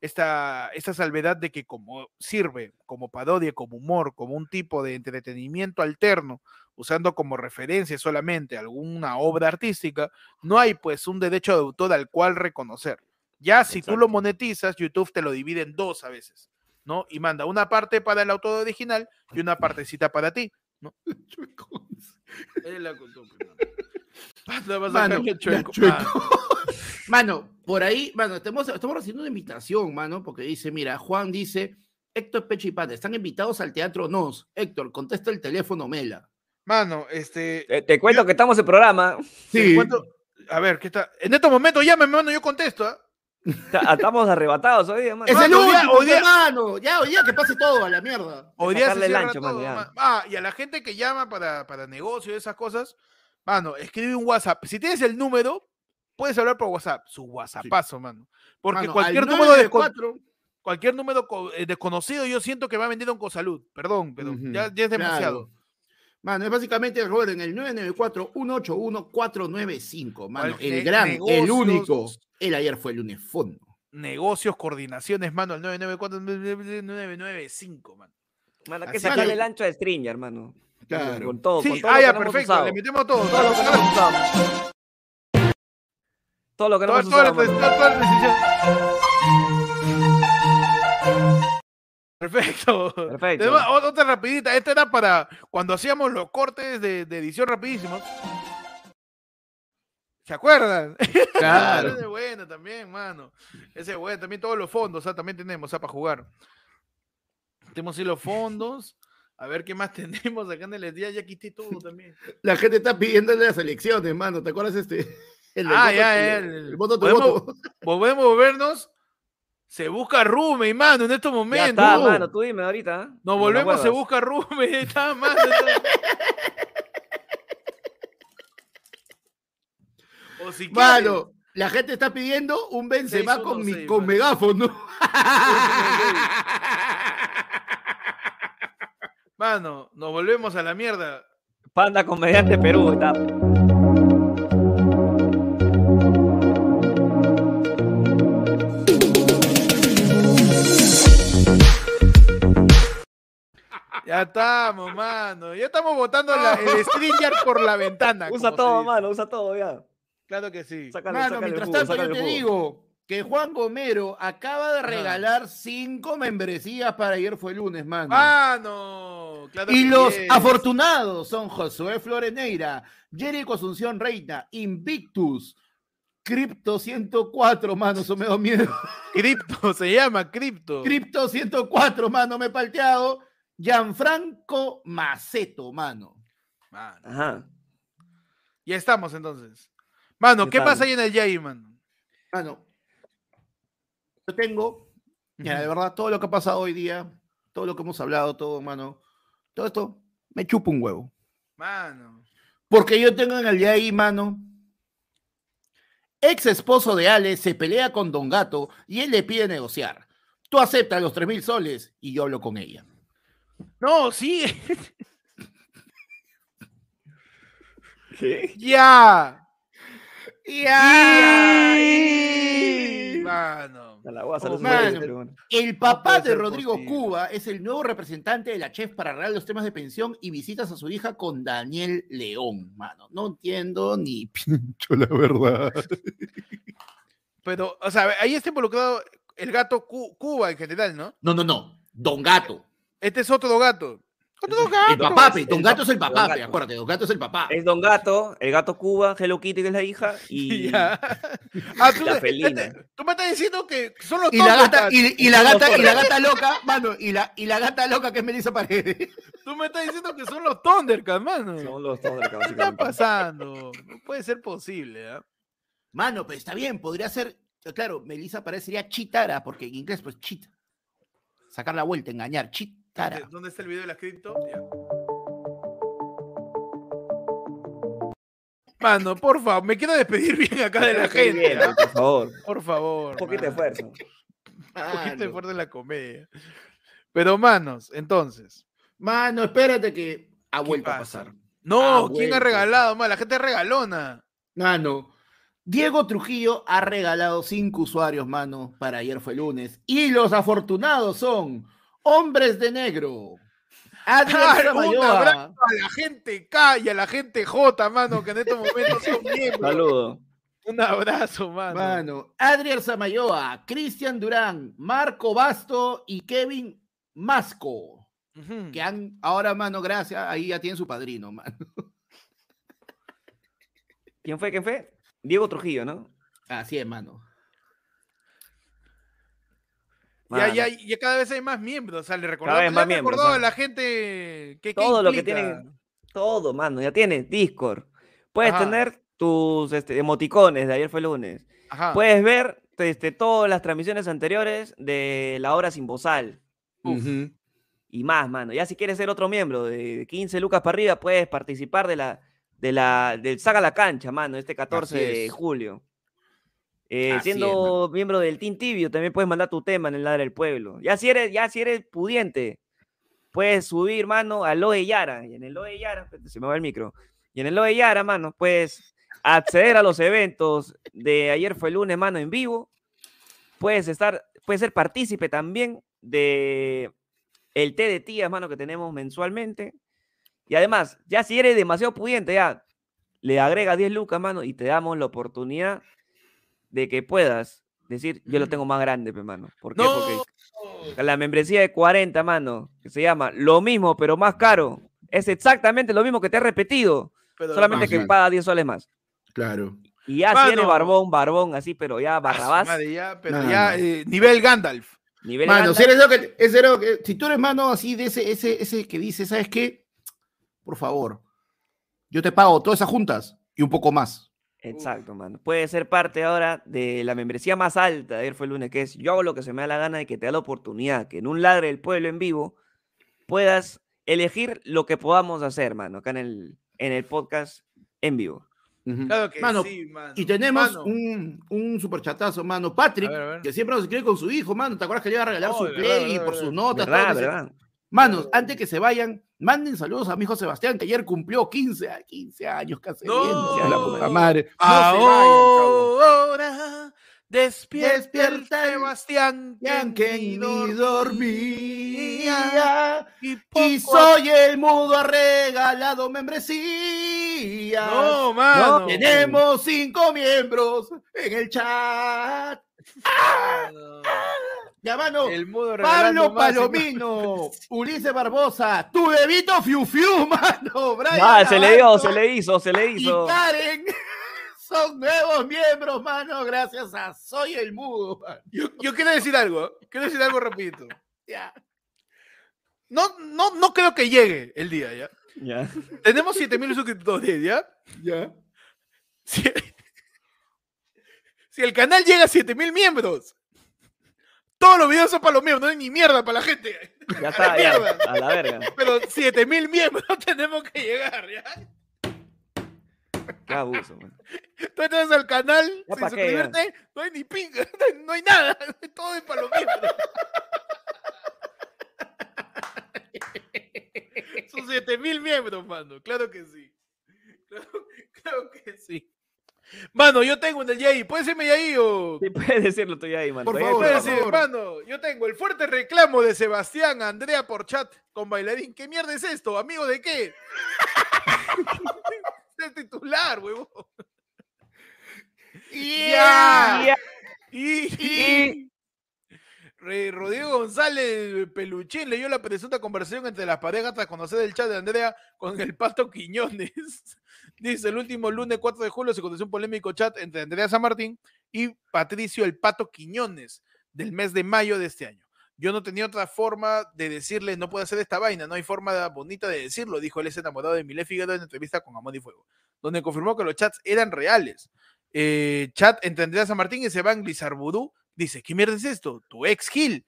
esta, esta salvedad de que como sirve como parodia, como humor, como un tipo de entretenimiento alterno, usando como referencia solamente alguna obra artística, no hay pues un derecho de autor al cual reconocer. Ya si tú lo monetizas, YouTube te lo divide en dos a veces, ¿no? Y manda una parte para el autor original y una partecita para ti, ¿no? Es la costumbre, mano. Chueco, chueco. mano. Mano, por ahí, mano, estamos, estamos recibiendo una invitación, mano, porque dice, mira, Juan dice, Héctor Pecho y Panda, ¿están invitados al Teatro Nos? Héctor, contesta el teléfono Mela. Mano, este. Te, te cuento que estamos en programa. te encuentro- A ver, ¿qué está? En estos momentos llámame, mano, yo contesto, ¿ah? Ta- Estamos arrebatados hoy, hermano. Es el único, hoy día- mano. Ya, hoy día que pase todo a la mierda. Hoy día se el ancho, mano, todo, Ah, y a la gente que llama para, para negocio y esas cosas, mano, escribe un WhatsApp. Si tienes el número, puedes hablar por WhatsApp. Su WhatsAppazo, mano. Porque Mano, cualquier al número de 994, cualquier número eh, desconocido, yo siento que va vendido en Cosalud. Perdón, pero Ujú, ya, ya es demasiado. claro. Mano, es básicamente, recuerden, el 994-181-495. Mano, el gran, el único. El ayer fue el lunes fondo. Negocios, coordinaciones, mano, al 994-995, mano. Mano, que sacarle el ancho de Stringer, hermano. Claro. Con todo, Sí, con todo ah, ya, perfecto. Le metemos todo. Todo lo que hemos. Todo lo que no hemos usado. Perfecto. Perfecto. Otra rapidita. Esta era para cuando hacíamos los cortes de, de edición rapidísimos. ¿Se acuerdan? Claro. Ese es bueno también, mano. Ese es bueno. También todos los fondos, ah, también tenemos ah, para jugar. Tenemos ahí los fondos. A ver qué más tenemos acá en el día. Ya quité todo también. La gente está pidiéndole las elecciones, mano. ¿Te acuerdas este? El Ah, voto, ya, el, el- el voto tu podemos- voto. Volvemos a vernos. Se busca Rume, mano, en estos Ya momentos. está, mano. Tú dime ahorita. ¿eh? Nos volvemos, se busca Rume. Está más. está- si quieres, Mano, la gente está pidiendo un Benzema con, mi, 616, con megáfono. mano, nos volvemos a la mierda. Panda comediante Perú. Está. Ya estamos, mano. Ya estamos botando la- el Stringer por la ventana. Usa todo, mano. Usa todo ya. Claro que sí. Sácale, Mano, sácale el mientras jugo, tanto, yo te el jugo. digo que Juan Gomero acaba de regalar cinco membresías para ayer fue lunes, mano. Mano. Claro y que los afortunados son Josué Floreneira, Jerico Asunción Reina, Invictus, Crypto 104, mano, eso me da miedo. Cripto, se llama Cripto. Crypto 104, mano, me he palteado. Gianfranco Maceto, mano. Mano. Ajá. Ya estamos entonces. Mano, ¿qué pasa ahí en el Yay, mano? Mano, yo tengo, mira, de verdad, todo lo que ha pasado hoy día, todo lo que hemos hablado, todo, mano, todo esto me chupa un huevo. Mano. Porque yo tengo en el ahí, mano. Ex esposo de Ale se pelea con Don Gato y él le pide negociar. Tú aceptas los 3 mil soles y yo hablo con ella. No, sí. ¿Qué? ya. ¡Ay! Mano. A la guasa, no Oh, mano. El papá de Rodrigo posible. Cuba es el nuevo representante de la chef para arreglar los temas de pensión y visitas a su hija con Daniel León, mano. No entiendo ni pincho la verdad. Pero, o sea, ahí está involucrado el gato Cu- Cuba en general, ¿no? No, no, no. Don Gato. Este es otro gato. El el Don Gato es el Don papá, pe, Gato. acuérdate, Don Gato es el papá. Es Don Gato, el gato Cuba, Hello Kitty, que es la hija, y. Ah, tú, la felina. este- tú me estás diciendo que son los Y la gata, y, y la gata, y la gata loca, mano, y la, y la gata loca que es Melissa Paredes. Tú me estás diciendo que son los Thundercats, mano. son los Thundercats, ¿Qué está pasando? No puede ser posible, ¿ah? Mano, pero está bien, podría ser, claro, Melissa Paredes sería chitara, porque en inglés, pues chita. Sacar la vuelta, engañar, ¿Dónde está el video de la cripto? Ya. Mano, por favor, me quiero despedir bien acá de la gente. bien, por favor. Por favor. Un poquito de mano. esfuerzo. Un poquito de fuerte en la comedia. Pero, manos, entonces. Mano, espérate que ha ¿qué vuelto a pasa? pasar. No, ¿quién ha regalado? más? La gente regalona. Mano, Diego Trujillo ha regalado cinco usuarios, mano, para ayer fue lunes. Y los afortunados son Hombres de Negro, Adrián Ah, un abrazo a la gente K y a la gente J, mano, que en estos momentos son miembros. Saludos. Un abrazo, mano. mano, Adrián Samayoa, Cristian Durán, Marco Basto y Kevin Masco, que han, ahora, mano, gracias, ahí ya tienen su padrino, mano. ¿Quién fue? ¿Quién fue? Diego Trujillo, ¿no? Así es, mano. Ya, Mano, ya, ya cada vez hay más miembros. O sea, le le más miembros, recordado a la gente que Todo lo que tienen- Todo, mano. Ya tienes Discord. Puedes Ajá. tener tus este, emoticones de ayer fue lunes. Ajá. Puedes ver este, todas las transmisiones anteriores de la hora sin bozal. Y más, mano. Ya si quieres ser otro miembro de 15 lucas para arriba, puedes participar de la, de la, del Saga la Cancha, mano, este 14 de julio. Eh, es, siendo miembro del Team Tibio, también puedes mandar tu tema en el Ladra del Pueblo. Ya si eres, ya si eres pudiente, puedes subir, mano, a Loe Yara. Y en el Loe Yara, se me va el micro. Y en el Loe Yara, mano, puedes acceder a los eventos de ayer fue lunes, mano, en vivo. Puedes estar, puedes ser partícipe también de el té de tías, mano, que tenemos mensualmente. Y además, ya si eres demasiado pudiente, ya le agrega 10 lucas, mano, y te damos la oportunidad de que puedas decir, yo lo tengo más grande, pe, mano. ¿Por qué? No. Porque la membresía de 40, mano, que se llama lo mismo, pero más caro, es exactamente lo mismo que te he repetido, Pero solamente que paga 10 soles más. Claro. Y ya si eres Mano. barbón, barbón, así, pero ya barrabás, madre, ya, pero No, ya, no. eh, nivel Gandalf. nivel Mano, Gandalf, si eres lo que, ese era lo que- si tú eres mano así de ese, ese, ese que dice, ¿sabes qué? Por favor, yo te pago todas esas juntas y un poco más. Exacto, mano. Puede ser parte ahora de la membresía más alta. Ayer fue el lunes, que es yo hago lo que se me da la gana y que te da la oportunidad que en un ladre del pueblo en vivo puedas elegir lo que podamos hacer, mano, acá en el, en el podcast en vivo. Claro que Mano, sí, mano. Y tenemos Mano, un, un superchatazo, mano. Patrick, A ver, a ver. que siempre nos escribe con su hijo, mano. ¿Te acuerdas que le iba a regalar Oh, su de play verdad, y verdad, por sus verdad. notas? todo ¿Verdad, se- verdad? Manos, antes que se vayan, manden saludos a mi hijo Sebastián, que ayer cumplió 15, a- 15 años casi. No. bien, la puta madre. No se vayan, chavos. Ahora despierta, Sebastián que ni dormía. dormía. Y, poco soy el mudo, ha regalado membresía. No, mano. Tenemos cinco miembros en el chat. Mano. Ya, mano. El mudo Pablo y. Palomino, Ulises Barbosa, tu bebito Fiu Fiu, mano. Brian Ah, se le dio, se le hizo, se le Y hizo. Karen son nuevos miembros, mano, gracias a Soy el Mudo. mano. Yo, yo quiero decir algo, quiero decir algo rapidito. Ya. No, no, no creo que llegue el día, ¿ya? Ya. Tenemos 7000 suscriptores, ¿ya? Ya. Si, si el canal llega a 7000 miembros, todos los videos son para los miembros, no hay ni mierda para la gente. Ya está, ya, mierda. a la verga. Pero 7000 miembros tenemos que llegar, ¿ya? Qué abuso, man. Tú entras al canal sin pa' qué, suscribirte, no hay ni pinga, no hay, no hay nada, todo es para los miembros. Son 7000 miembros, mano, claro que sí. Claro, claro que sí. Mano, yo tengo en el Yai, ¿puedes decirme Yai o...? Sí, puedes decirlo tú ya ahí, man. Por favor, Puedes decir, favor. mano, yo tengo el fuerte reclamo de Sebastián Andrea por chat con bailarín. ¿Qué mierda es esto? ¿Amigo de qué? es el titular, huevón. Ya. Ya. Y, Re- Rodrigo González Peluchín leyó la presunta conversación entre las parejas tras conocer el chat de Andrea con el Pato Quiñones. Dice, el último lunes 4 de julio se conoció un polémico chat entre Andrea San Martín y Patricio el Pato Quiñones del mes de mayo de este año. Yo no tenía otra forma de decirle, no puede hacer esta vaina, no hay forma bonita de decirlo, dijo él es enamorado de Milé Figueroa en entrevista con Amor y Fuego, donde confirmó que los chats eran reales. Eh, chat entre Andrea San Martín y Seban Glizarbudú dice, ¿qué mierda es esto? Tu ex Gil,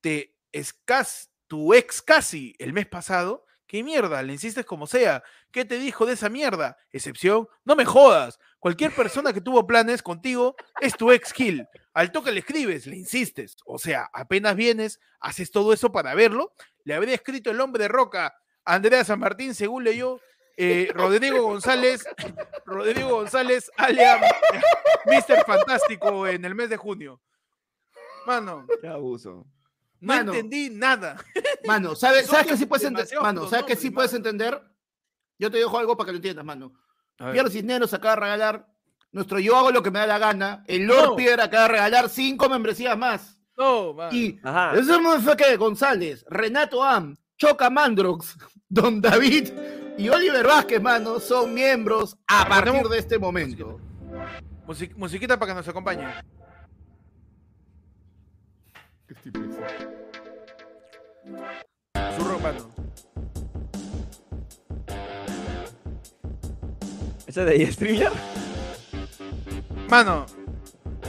te escas, tu ex casi el mes pasado, ¿qué mierda? Le insistes como sea. ¿Qué te dijo de esa mierda? Excepción, no me jodas. Cualquier persona que tuvo planes contigo es tu ex Gil. Al toque le escribes, le insistes. O sea, apenas vienes, haces todo eso para verlo. Le habría escrito el hombre de roca, Andrea San Martín, según leyó, eh, Rodrigo González, Rodrigo González, alias Mr. Fantástico en el mes de junio. Mano, Qué abuso. no Mano. entendí nada. Mano, ¿sabes, ¿sabes qué sí puedes entender? Mano, ¿sabes qué sí puedes entender? Yo te dejo algo para que lo entiendas, mano. Pierre Cisneros acaba de regalar nuestro Yo hago lo que me da la gana. El Lord No. Pierre acaba de regalar cinco membresías más. No, mano. Y Ajá. ese motherfucker González, Renato Am, Choca Mandrox, Don David y Oliver Vázquez, mano, son miembros a partir de este momento. Musi- musiquita para que nos acompañe. Zurro, mano. ¿Ese de StreamYard? Mano,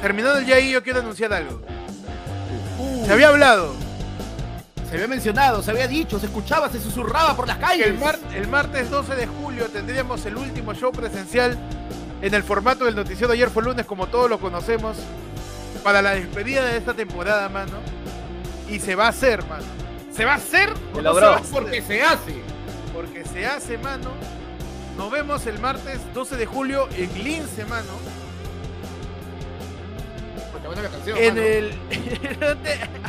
terminando el ahí, yo quiero anunciar algo. Se había hablado Se había mencionado, se había dicho, se escuchaba, se susurraba por las calles. el, mar- el martes 12 de julio tendríamos el último show presencial en el formato del noticiero Ayer fue lunes, como todos lo conocemos, para la despedida de esta temporada, mano. Y se va a hacer, mano. ¿Se va a hacer? o Se no logró. va a hacer? Porque se hace. Porque se hace, mano. Nos vemos el martes 12 de julio en Lince, mano. Buena canción, En mano. el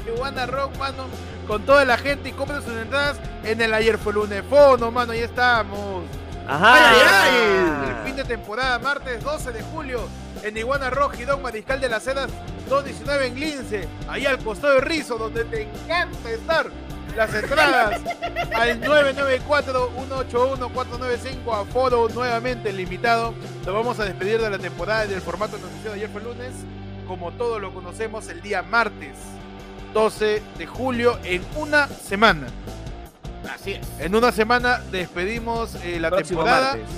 Iguana Rock, mano. Con toda la gente y compren sus entradas en el Ayer fue lunes. Fono, mano, ahí estamos. Ajá. Ay, ay, El fin de temporada, martes 12 de julio, en Iguana Rock y Don Mariscal de las Heras 219 en Lince, ahí al costado de Rizo, donde te encanta estar. Las entradas al 994-181-495 a foro nuevamente limitado. Nos vamos a despedir de la temporada y del formato noticiero de ayer fue lunes, como todos lo conocemos, el día martes 12 de julio en una semana. Así es. En una semana despedimos eh, la Próximo temporada. martes.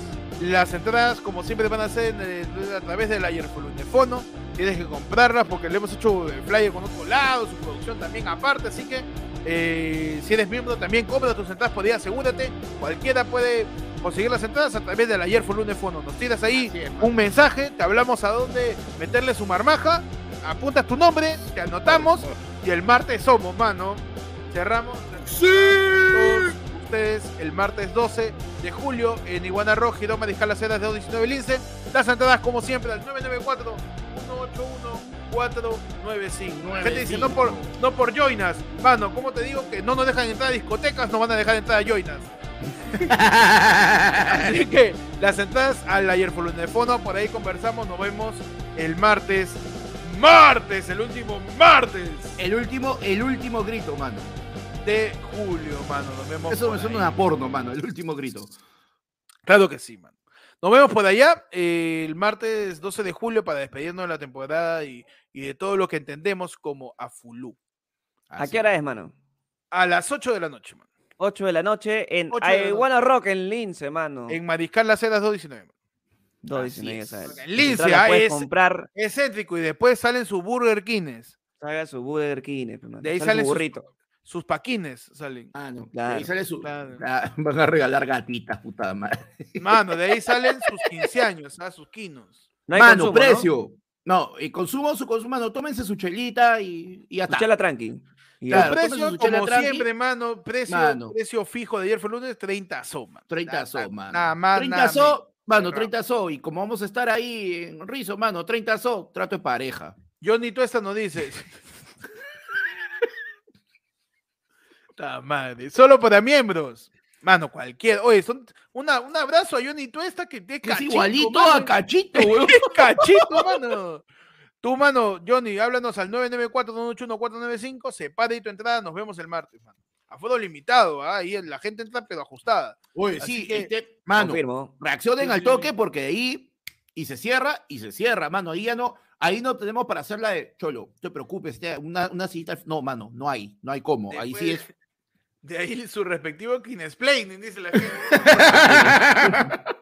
Las entradas, como siempre, van a ser el- a través del ayer de Fono. Tienes que comprarlas porque le hemos hecho el flyer con otro lado, su producción también aparte. Así que eh, si eres miembro, también compra tus entradas por ahí, asegúrate. Cualquiera puede conseguir las entradas a través del ayer fue lunes fono. Nos tiras ahí un mensaje, te hablamos a dónde meterle su marmaja, apuntas tu nombre, te anotamos y el martes somos, mano. Cerramos. ¡Sí! Ustedes el martes 12 de julio en Iguana Roja, Girón Mariscal Las Heras de 19 Lince. Las entradas, como siempre, al 994 181 495. Gente dice, no por, no por Joinas. Mano, ¿cómo te digo que no nos dejan entrar a discotecas? No van a dejar entrar a Joinas. Así que las entradas al ayer por fono, por ahí conversamos, nos vemos el martes. Martes, el último martes. El último, el último grito, mano. De julio, mano. Nos vemos Eso me suena ahí. mano. El último grito. Claro que sí, mano. Nos vemos por allá eh, el martes 12 de julio para despedirnos de la temporada y, y de todo lo que entendemos como Afulú. ¿A Así qué hora es, mano? A las 8 de la noche, mano. 8 de la noche en. Iguana Rock en Lince, mano. En Mariscal Las Heras 219. mano. Dos Así diecinueve, es. ¿sabes? En Lince, ah, es- comprar, Excéntrico y después salen sus Burger Kings. haga su Burger King. De ahí Sale salen su sus, burrito. Sus paquines. Salen. Mano, Claro, ahí sale su. claro. Ah, van a regalar gatitas, puta madre. Mano, de ahí salen sus 15 años, ¿ah? sus quinos. No hay mano, consumo, ¿no? precio. ¿no? y consumo su consumo, mano, tómense su chelita y, y ya Su está. chela tranqui. Y Claro, precio, su chela como tranqui. siempre, mano, precio, Mano. precio fijo de ayer fue lunes, 30 so, mano. 30 Nada- so, mano. Nada más, 30 nada so, mano, Cerrado. 30 so. Y como vamos a estar ahí en Rizo, mano, 30 so, trato de pareja. Johnny, tú esta no dices. Madre, solo para miembros. Mano, cualquier. Oye, son una, un abrazo a Johnny Tuesta que te es igualito a Cachito, weón. cachito, mano. Tú, mano, Johnny, háblanos al 994-181-495, separa ahí tu entrada, nos vemos el martes, mano. A fuego limitado, ¿ah? ahí la gente entra pero ajustada. Oye, Así sí, que- este, mano, Confirmo. reaccionen Sí, al toque porque de ahí y se cierra y se cierra, mano. Ahí ya no, ahí no tenemos para hacer la de Cholo, no te preocupes, una, una cita. No, mano, no hay, no hay cómo. Ahí sí es. De ahí su respectivo Kinesplaining, dice la gente.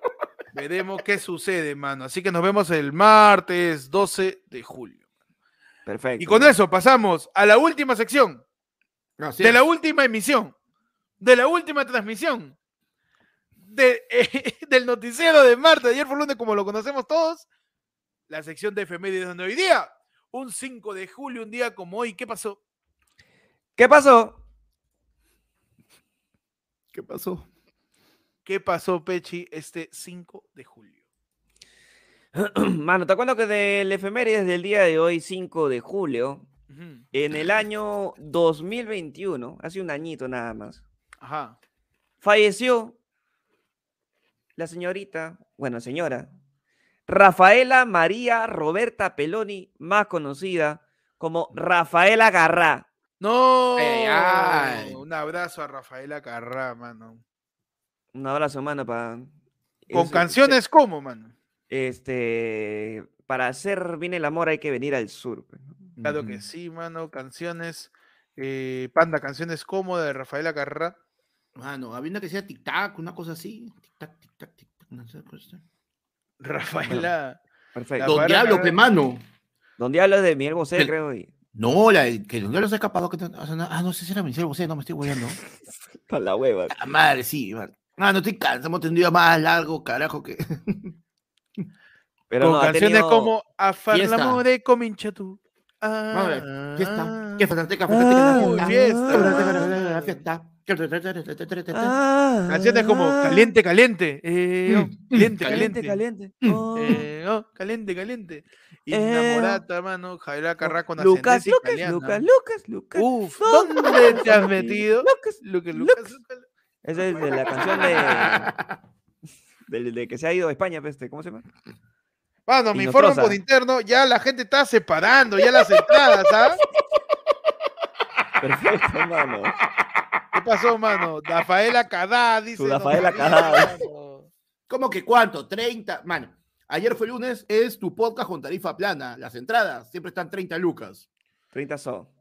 Veremos qué sucede, mano. Así que nos vemos el martes 12 de julio. Perfecto. Y con eso pasamos a la última sección, Así de es. la última emisión, de la última transmisión, de, eh, del noticiero de Marte, de ayer por lunes, como lo conocemos todos, la sección de efemérides de hoy día, un 5 de julio, un día como hoy, ¿qué pasó? ¿Qué pasó? ¿Qué pasó? ¿Qué pasó, Pechi, este 5 de julio? Mano, te acuerdo que del efemérides del día de hoy, 5 de julio, en el año 2021, hace un añito nada más, Ajá. falleció la señorita, bueno, señora, Rafaela María Roberta Peloni, más conocida como Rafaela Garrá. No, Ay, ay. un abrazo a Rafaela Carrá, mano. Un abrazo, mano, para... Con canciones como, mano. Este, para hacer bien el amor hay que venir al sur. pues, ¿no? Claro que sí, mano. Canciones, eh, Panda, canciones como de Rafaela Carrá. Mano, había una que decía tic-tac, una cosa así. Tic-tac, tic-tac, tic-tac. No sé. Rafaela. Perfecto. Rafaela Don Diablo, Carrá- pe mano. Donde hablas de Miguel Bosé, creo. Y... No, la de- que Don Diablo se ha escapado. Que, o sea, no- ah, no sé si era Michelle Bosé, no me estoy guayando. Para la hueva. Ah, madre, sí, man. Ah, no estoy cansado, hemos tenido más largo, carajo, que. Pero con no, canciones tenido- como A far Fiesta. l'amore comincia tu. Madre, Ah, fiesta, que fantastica, Ah, fantástica, fiesta. la fiesta. Ah, Canciones como Caliente, caliente. eh, oh, Mm, caliente, Caliente, caliente. caliente. oh. eh, oh, caliente, caliente. Y Eh, Enamorata, mano. Javier Carrá con Lucas, Lucas, italiana. Lucas, Lucas, Lucas. Uf, ¿dónde ¿dónde te has metido? Lucas, Lucas, Lucas. Lucas. Esa es de la canción de, de que se ha ido a España, pues, este, ¿cómo se llama? Mano, me informan por interno, ya la gente está separando ya las entradas, ¿ah? Perfecto, mano. ¿Qué pasó, mano? Rafaela Cadá, dice. Su Rafaela David, Cadá. ¿Cómo que cuánto? 30. Mano, ayer fue lunes, es tu podcast con tarifa plana. Las entradas siempre están 30 lucas. 30 so.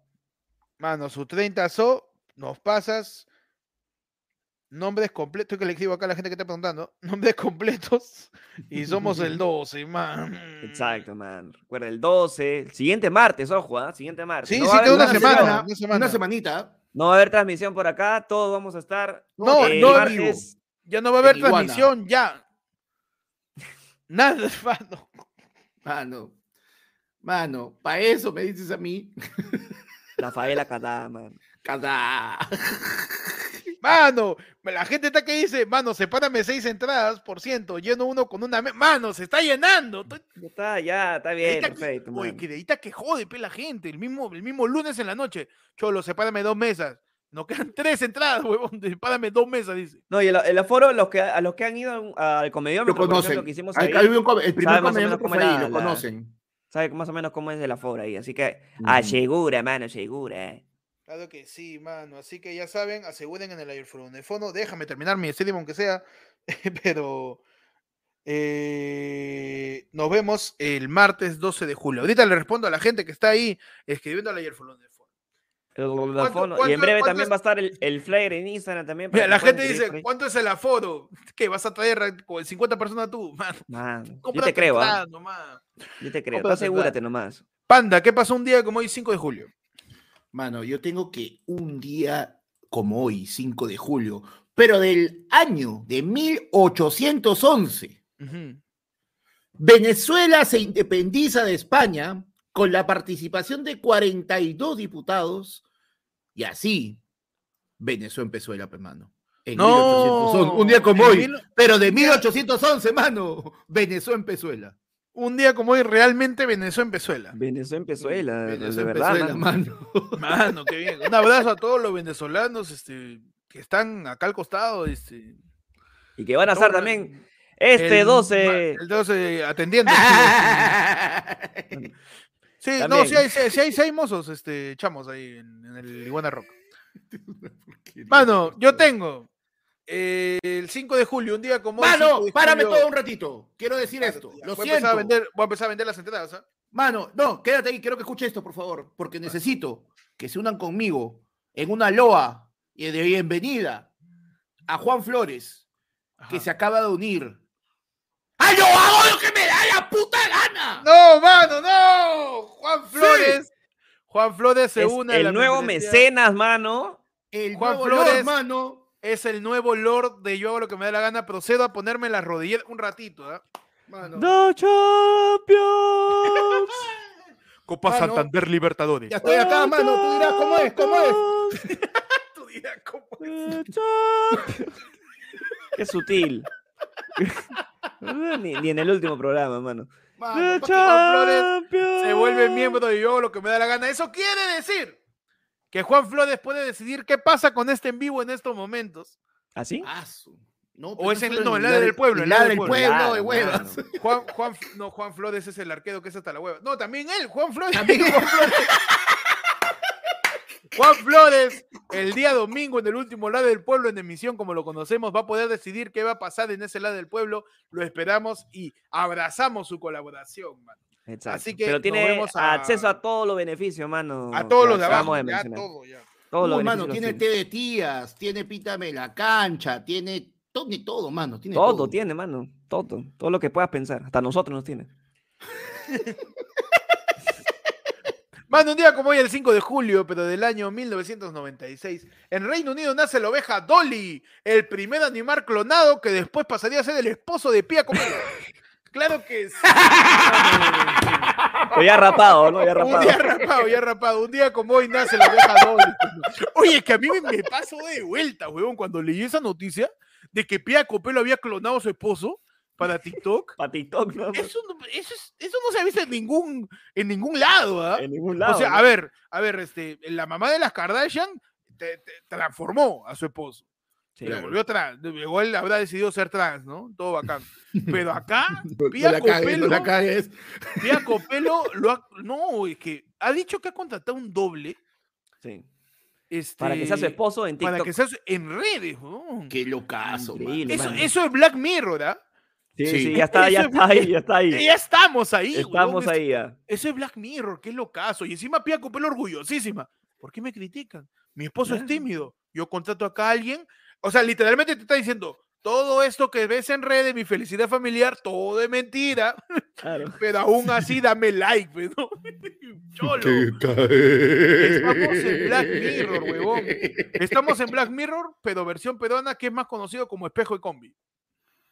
Mano, su 30 so, nos pasas nombres completos, que le escribo acá a la gente que está preguntando, nombres completos, y somos el 12, man. Exacto, man. Recuerda, el 12, el siguiente martes, ojo, ¿ah? Siguiente martes. Sí, no sí, queda una transmisión, semana, una semana. Una semanita. No va a haber transmisión por acá, todos vamos a estar. No, el no, martes. Ya no va a haber Iguana. transmisión, ya. Nada, mano. Mano, mano, para eso me dices a mí. Rafaela Cadá, man. Cada. Mano, la gente está que dice, mano, sepárame seis entradas por ciento, lleno uno con una... Mano, se está llenando. Ya está, ya, está bien, que- perfecto, Oye, que que jode, pe, la gente. El mismo, el mismo lunes en la noche. Cholo, sepárame dos mesas. Nos quedan tres entradas, huevón. Sepárame dos mesas, dice. No, y el, el aforo, los que, a los que han ido al Lo comediómetro, ejemplo, conocen. que hicimos Hay- ahí, hay un come- el primer sabe más o menos comediante cómo fue ahí, lo la- conocen. sabe más o menos cómo es el aforo ahí. Así que, Ujú. asegura, mano, segura. Claro que sí, mano. Así que ya saben, aseguren en el aerofono. Déjame terminar mi stream, aunque sea. Pero eh, nos vemos el martes 12 de julio. Ahorita le respondo a la gente que está ahí escribiendo al aerofono. El ¿Cuánto- aforo. Y en breve también es- va a estar el, el flyer en Instagram también. Mira, la gente dice, ahí. ¿cuánto es el aforo? ¿Qué? ¿Vas a traer con 50 personas tú? Man, yo cómprate te creo, ¿ah? entrada nomás. Yo te creo. Tú asegúrate entrada. nomás. Panda, ¿qué pasó un día como hoy, 5 de julio? Mano, yo tengo que un día como hoy, 5 de julio, pero del año de 1811, Ujú. Venezuela se independiza de España con la participación de 42 diputados y así Venezuela empezó el mano. En No, 1811, un día como en hoy, mil- pero de un día- 1811, mano, Venezuela empezó Un día como hoy, realmente Venezuela empezó. Venezuela empezó él, ah, de Venezuela verdad. empezó mano. mano. Qué bien. Un abrazo a todos los venezolanos este, que están acá al costado. Este, Y que van a estar también este el ma- 12. El 12 atendiendo. Sí, no, También. sí hay, sí, hay- sí hay, sí hay mozos, este, chamos ahí en, en el Iguana Rock. Mano, yo tengo eh, el 5 de julio, un día como hoy, 5 Mano, de párame julio- todo un ratito. Quiero decir Claro, esto. Lo voy, a empezar siento. a vender, voy a empezar a vender las entradas. ¿ah? Mano, no, quédate ahí, quiero que escuche esto, por favor, porque necesito que se unan conmigo en una loa y de bienvenida a Juan Flores, que se acaba de unir. ¡Ay, yo hago lo que me da la puta gana! No, mano, no. Juan Flores. Juan Flores se Es une a el la nuevo membresía. mecenas, mano. El Juan nuevo Flores. Lord, mano. Es el nuevo Lord de Yo hago lo que me da la gana. Procedo a ponerme las rodillas un ratito. ¿ah? Mano, The Champions. Copa Mano. Santander Libertadores. Ya estoy acá, mano. Tú dirás cómo es, cómo es. Tú dirás, ¿cómo es? The Champions. Qué sutil. ni, ni en el último programa, mano. Mano, The pa' que Juan Flores champion. se vuelve miembro y yo hago lo que me da la gana. Eso quiere decir que Juan Flores puede decidir qué pasa con este en vivo en estos momentos. ¿Así? Ah, su- No, O es en- solo no, la la del pueblo, la la del pueblo. de huevas. mano. Juan, Juan, no, Juan Flores es el arquero que es hasta la hueva. No, también él, Juan Flores. También Juan Flores. Juan Flores, el día domingo en el último lado del pueblo en emisión, como lo conocemos, va a poder decidir qué va a pasar en ese lado del pueblo. Lo esperamos y abrazamos su colaboración, man. Exacto. Así que Pero tiene a- acceso a todos los beneficios, mano. A todos los de abajo, ya mencionar. todo, ya. Todos los Uy, mano, beneficios tiene té de tías, tiene pítame la cancha, tiene todo, tiene todo, mano. Tiene Todo todo. tiene, mano. Todo. Todo lo que puedas pensar. Hasta nosotros nos tiene. Mano, un día como hoy, el 5 de julio, pero del año 1996, en Reino Unido nace la oveja Dolly, el primer animal clonado que después pasaría a ser el esposo de Pía Comelo. Claro que sí. Pero ya rapado, ¿no? Ya Un rapado. día rapado, ya rapado. Un día como hoy nace la oveja Dolly. Oye, que a mí me, pasó de vuelta, huevón, cuando leí esa noticia de que Pía Copelo había clonado a su esposo para TikTok. Para TikTok, no. Eso no, eso, es- eso no se ha visto en ningún, en ningún lado, ¿ah? En ningún lado. O sea, ¿no? a ver, a ver, este, la mamá de las Kardashian te- te transformó a su esposo. Sí. Le volvió trans. Igual habrá decidido ser trans, ¿no? Todo bacán. Pero acá, No, no la cagues, no la Copelo- cagues. Pía Copelo lo ha. No, es que ha dicho que ha contratado un doble. Sí. Este, Para que sea su esposo en TikTok. Para que sea su- en redes, weón. Qué locazo. Eso, eso es Black Mirror, ¿ah? Sí, Sí. sí, ya está, ya está ahí, ya está ahí. Ya estamos ahí. Estamos Es- ahí ya. Eso es Black Mirror, qué locazo. Y encima Pía Copelo orgullosísima. ¿Por qué me critican? Mi esposo es tímido. Yo contrato acá a alguien. O sea, literalmente te está diciendo, todo esto que ves en redes, mi felicidad familiar, todo es mentira. Claro. Pero aún así dame like, pues, ¿no? Cholo. Estamos en Black Mirror, huevón. Estamos en Black Mirror, pero versión peruana que es más conocido como espejo de combi.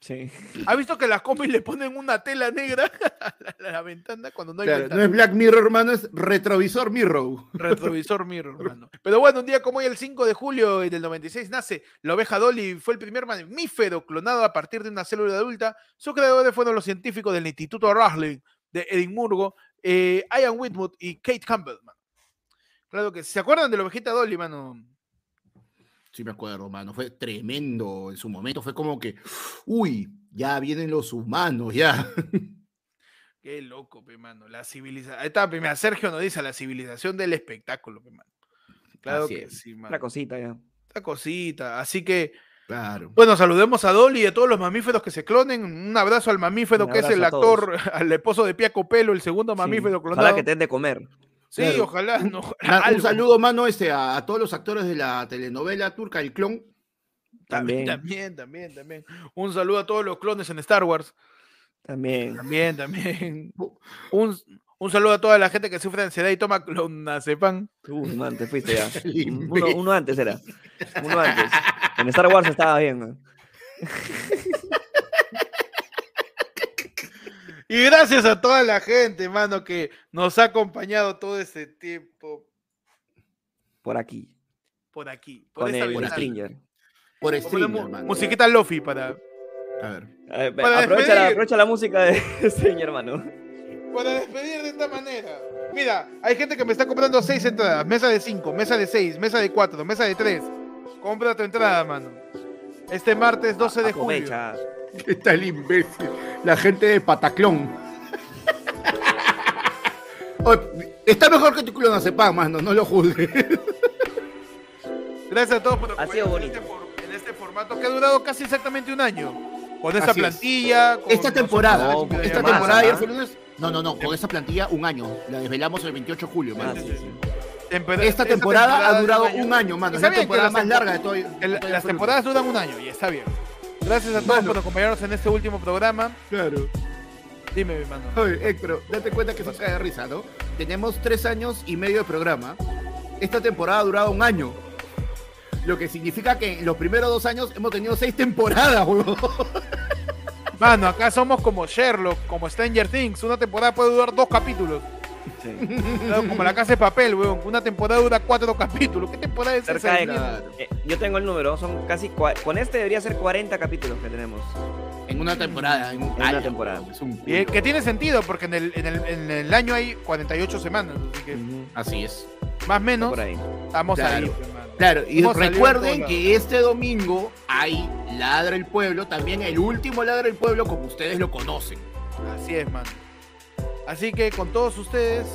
Sí. ¿Has visto que las combis le ponen una tela negra a la, a la ventana cuando no hay Claro, ventana? no es Black Mirror, hermano, es retrovisor Mirror. Retrovisor Mirror, hermano. Pero bueno, un día como hoy, el 5 de julio del 96, nace la oveja Dolly. Fue el primer mamífero clonado a partir de una célula adulta. Sus creadores fueron los científicos del Instituto Rutland de Edimburgo, eh, Ian Whitmore y Kate Campbell. mano. Claro que. ¿se acuerdan de la ovejita Dolly, mano? Sí, me acuerdo, mano. Fue tremendo en su momento. Fue como que, uy, ya vienen los humanos, ya. Qué loco, pe, mano. La civilización. Ahí está, pe, Sergio nos dice la civilización del espectáculo, pe, mano. Claro Así que es. sí, mano. Una cosita ya. Esta cosita. Así que, Claro. bueno, saludemos a Dolly y a todos los mamíferos que se clonen. Un abrazo al mamífero Un que es el actor, al esposo de Pia Copelo, el segundo Sí. mamífero Ojalá clonado. que te den de comer. Sí, Claro. ojalá. No, ojalá un saludo, mano, este, a, a todos los actores de la telenovela turca El Clon. También, También. también, también. Un saludo a todos los clones en Star Wars. También. También, también. Un, un saludo a toda la gente que sufre de ansiedad y toma clonazepam. Uy, man, te fuiste ya. Uno, antes era. Uno antes. En Star Wars estaba bien. ¿no? Y gracias a toda la gente, mano, que nos ha acompañado todo este tiempo Por aquí. por aquí. Por Con esta el ventana. Stringer. Por mu- hermano. musiquita lofi para, A ver. Para aprovecha, la, despedir. aprovecha la música de Stringer, hermano. para despedir de esta manera. Mira, hay gente que me está comprando seis entradas. Mesa de cinco, mesa de seis, mesa de cuatro, mesa de tres. Compra tu entrada, mano. Este martes 12 de julio. Aprovecha. ¿Qué tal, imbécil? La gente de Pataclón. Oye, está mejor que tu clonazepam, mano, no lo juzgues. Gracias a todos por Ha sido acompañarnos en bonito. este, en este formato que ha durado casi exactamente un año. Con esta Así es. plantilla. con Esta temporada, No, esta temporada ¿ah? ayer fue lunes. No, no, no, con esta plantilla un año. La desvelamos el 28 de julio, Ah, mano. sí, sí. Temper- Esta temporada ha de durado un año, mano. Es Está la temporada más larga de todo. de El- todo el las temporadas duran un año y está bien. Gracias a todos Mano. por acompañarnos en este último programa. Claro. Dime, mi mano. Oye, Héctor, date cuenta que se cae de risa, ¿no? Tenemos tres años y medio de programa. Esta temporada ha durado un año. Lo que significa que en los primeros dos años hemos tenido seis temporadas, huevón. Mano, acá somos como Sherlock, como Stranger Things. Una temporada puede durar dos capítulos. Claro, Como la casa de papel, weón. Una temporada dura cuatro capítulos. ¿Qué temporada es esa? de- Eh, yo tengo el número, son casi. Con este debería ser 40 capítulos que tenemos. En una temporada. En, un- una temporada. weón, es un Y, culo. que tiene sentido, porque en el, en, el, en el año hay 48 semanas. Así que Así es. más o menos Por ahí. estamos Claro. ahí. Claro, y recuerden que este domingo hay Ladra el Pueblo, también el último Ladra el Pueblo como ustedes lo conocen. Así es, man. Así que con todos ustedes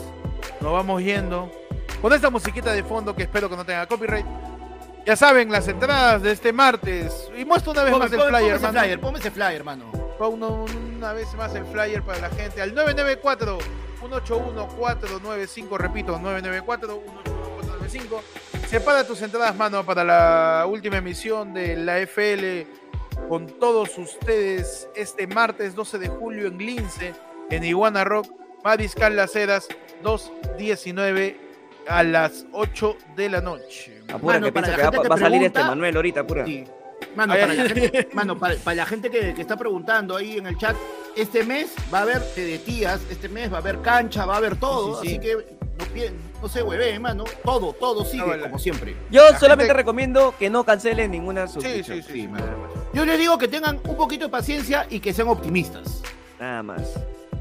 nos vamos yendo con esta musiquita de fondo que espero que no tenga copyright. Ya saben, las entradas de este martes. Y muestro una vez Ponme, más el ponme- flyer, ponme ese hermano. flyer, ponme ese flyer, hermano. Una vez más el flyer para la gente al 994 181 495, repito, 994 181 495. Separa tus entradas, mano, para la última emisión de la FL con todos ustedes este martes 12 de julio en Lince, en Iguana Rock, Mariscal Las Heras, 219 a las 8 de la noche. Apura Mano, que para piensa que va, a salir este Manuel ahorita, apura. Sí. Mano, para la gente, mano, para, para la gente que, que está preguntando ahí en el chat, este mes va a haber té de tías, este mes va a haber cancha, va a haber todo, Sí, sí, sí. así que no, se hueve, mano, todo, todo sigue vale. como siempre. Yo La solamente gente- recomiendo que no cancelen ninguna Sí, suscripción. sí, sí. Sí. Yo les digo que tengan un poquito de paciencia y que sean optimistas. Nada más.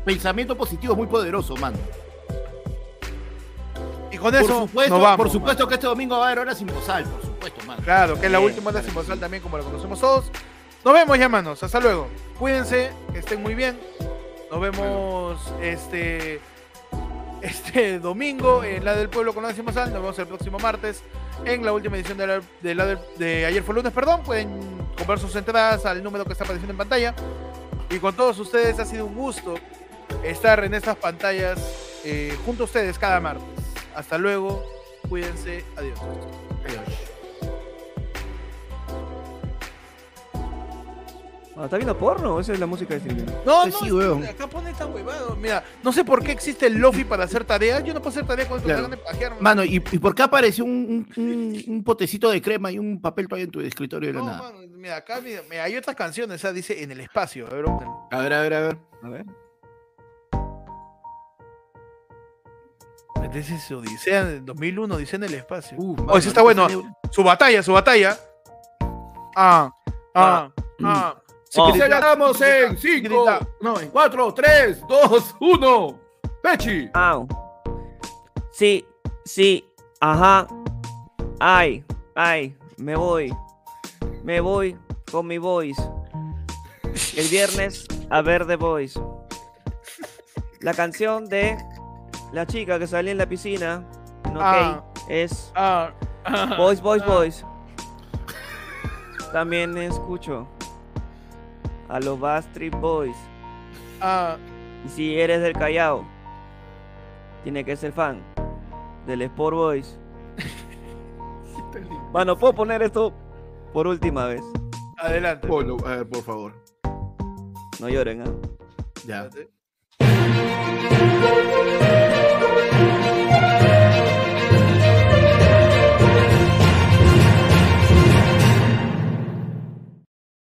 Pensamiento positivo es muy poderoso, mano. Y con Por eso supuesto, nos vamos. por supuesto que este domingo va a haber horas sin por supuesto, mano. Claro, que es la Bien, última hora sin sí. también, como la conocemos todos. Nos vemos ya, manos. Hasta luego. Cuídense, que estén muy bien. Nos vemos este este domingo en la del pueblo con la decimos Nos vemos el próximo martes en la última edición de, la, de, la del- de ayer fue lunes, perdón. Pueden comprar sus entradas al número que está apareciendo en pantalla. Y con todos ustedes ha sido un gusto estar en estas pantallas eh, junto a ustedes cada martes. Hasta luego. Cuídense. Adiós. Ah, ¿Está viendo porno o esa es la música de streaming? No, Pues no, sí, weón. acá pone tan huevado. Mira, no sé por qué existe el Lofi para hacer tareas. Yo no puedo hacer tareas con esto, Claro. de pajear, man. Mano, ¿y, y por qué apareció un, un- potecito de crema y un papel todavía en tu escritorio de la No, nada? mano, mira, acá mira, mira, hay otras canciones, o sea, dice en el espacio. A ver, óptale. A ver, a ver, a ver. A ver. Este es Odisea en 2001, dice en el espacio. Uh, Oh, ese está bueno. ese- Su batalla, su batalla. Ah, ah, ah. Sí, Oh. Empezamos en grita, 5, grita. no, en 4, 3, 2, 1. Pechi. Au. Sí, sí, ajá. Ay, ay, me voy. Me voy con mi voice. El viernes a ver The Voice. La canción de la chica que salía en la piscina. No Ah. es Ah, ah, Boys, Boys, ah. Boys. También escucho a los Backstreet Boys. Ah, Y si eres del Callao, tiene que ser fan del Sport Boys. Bueno, puedo poner esto por última vez. adelante. A ver, por favor. No lloren, ¿ah? Ya.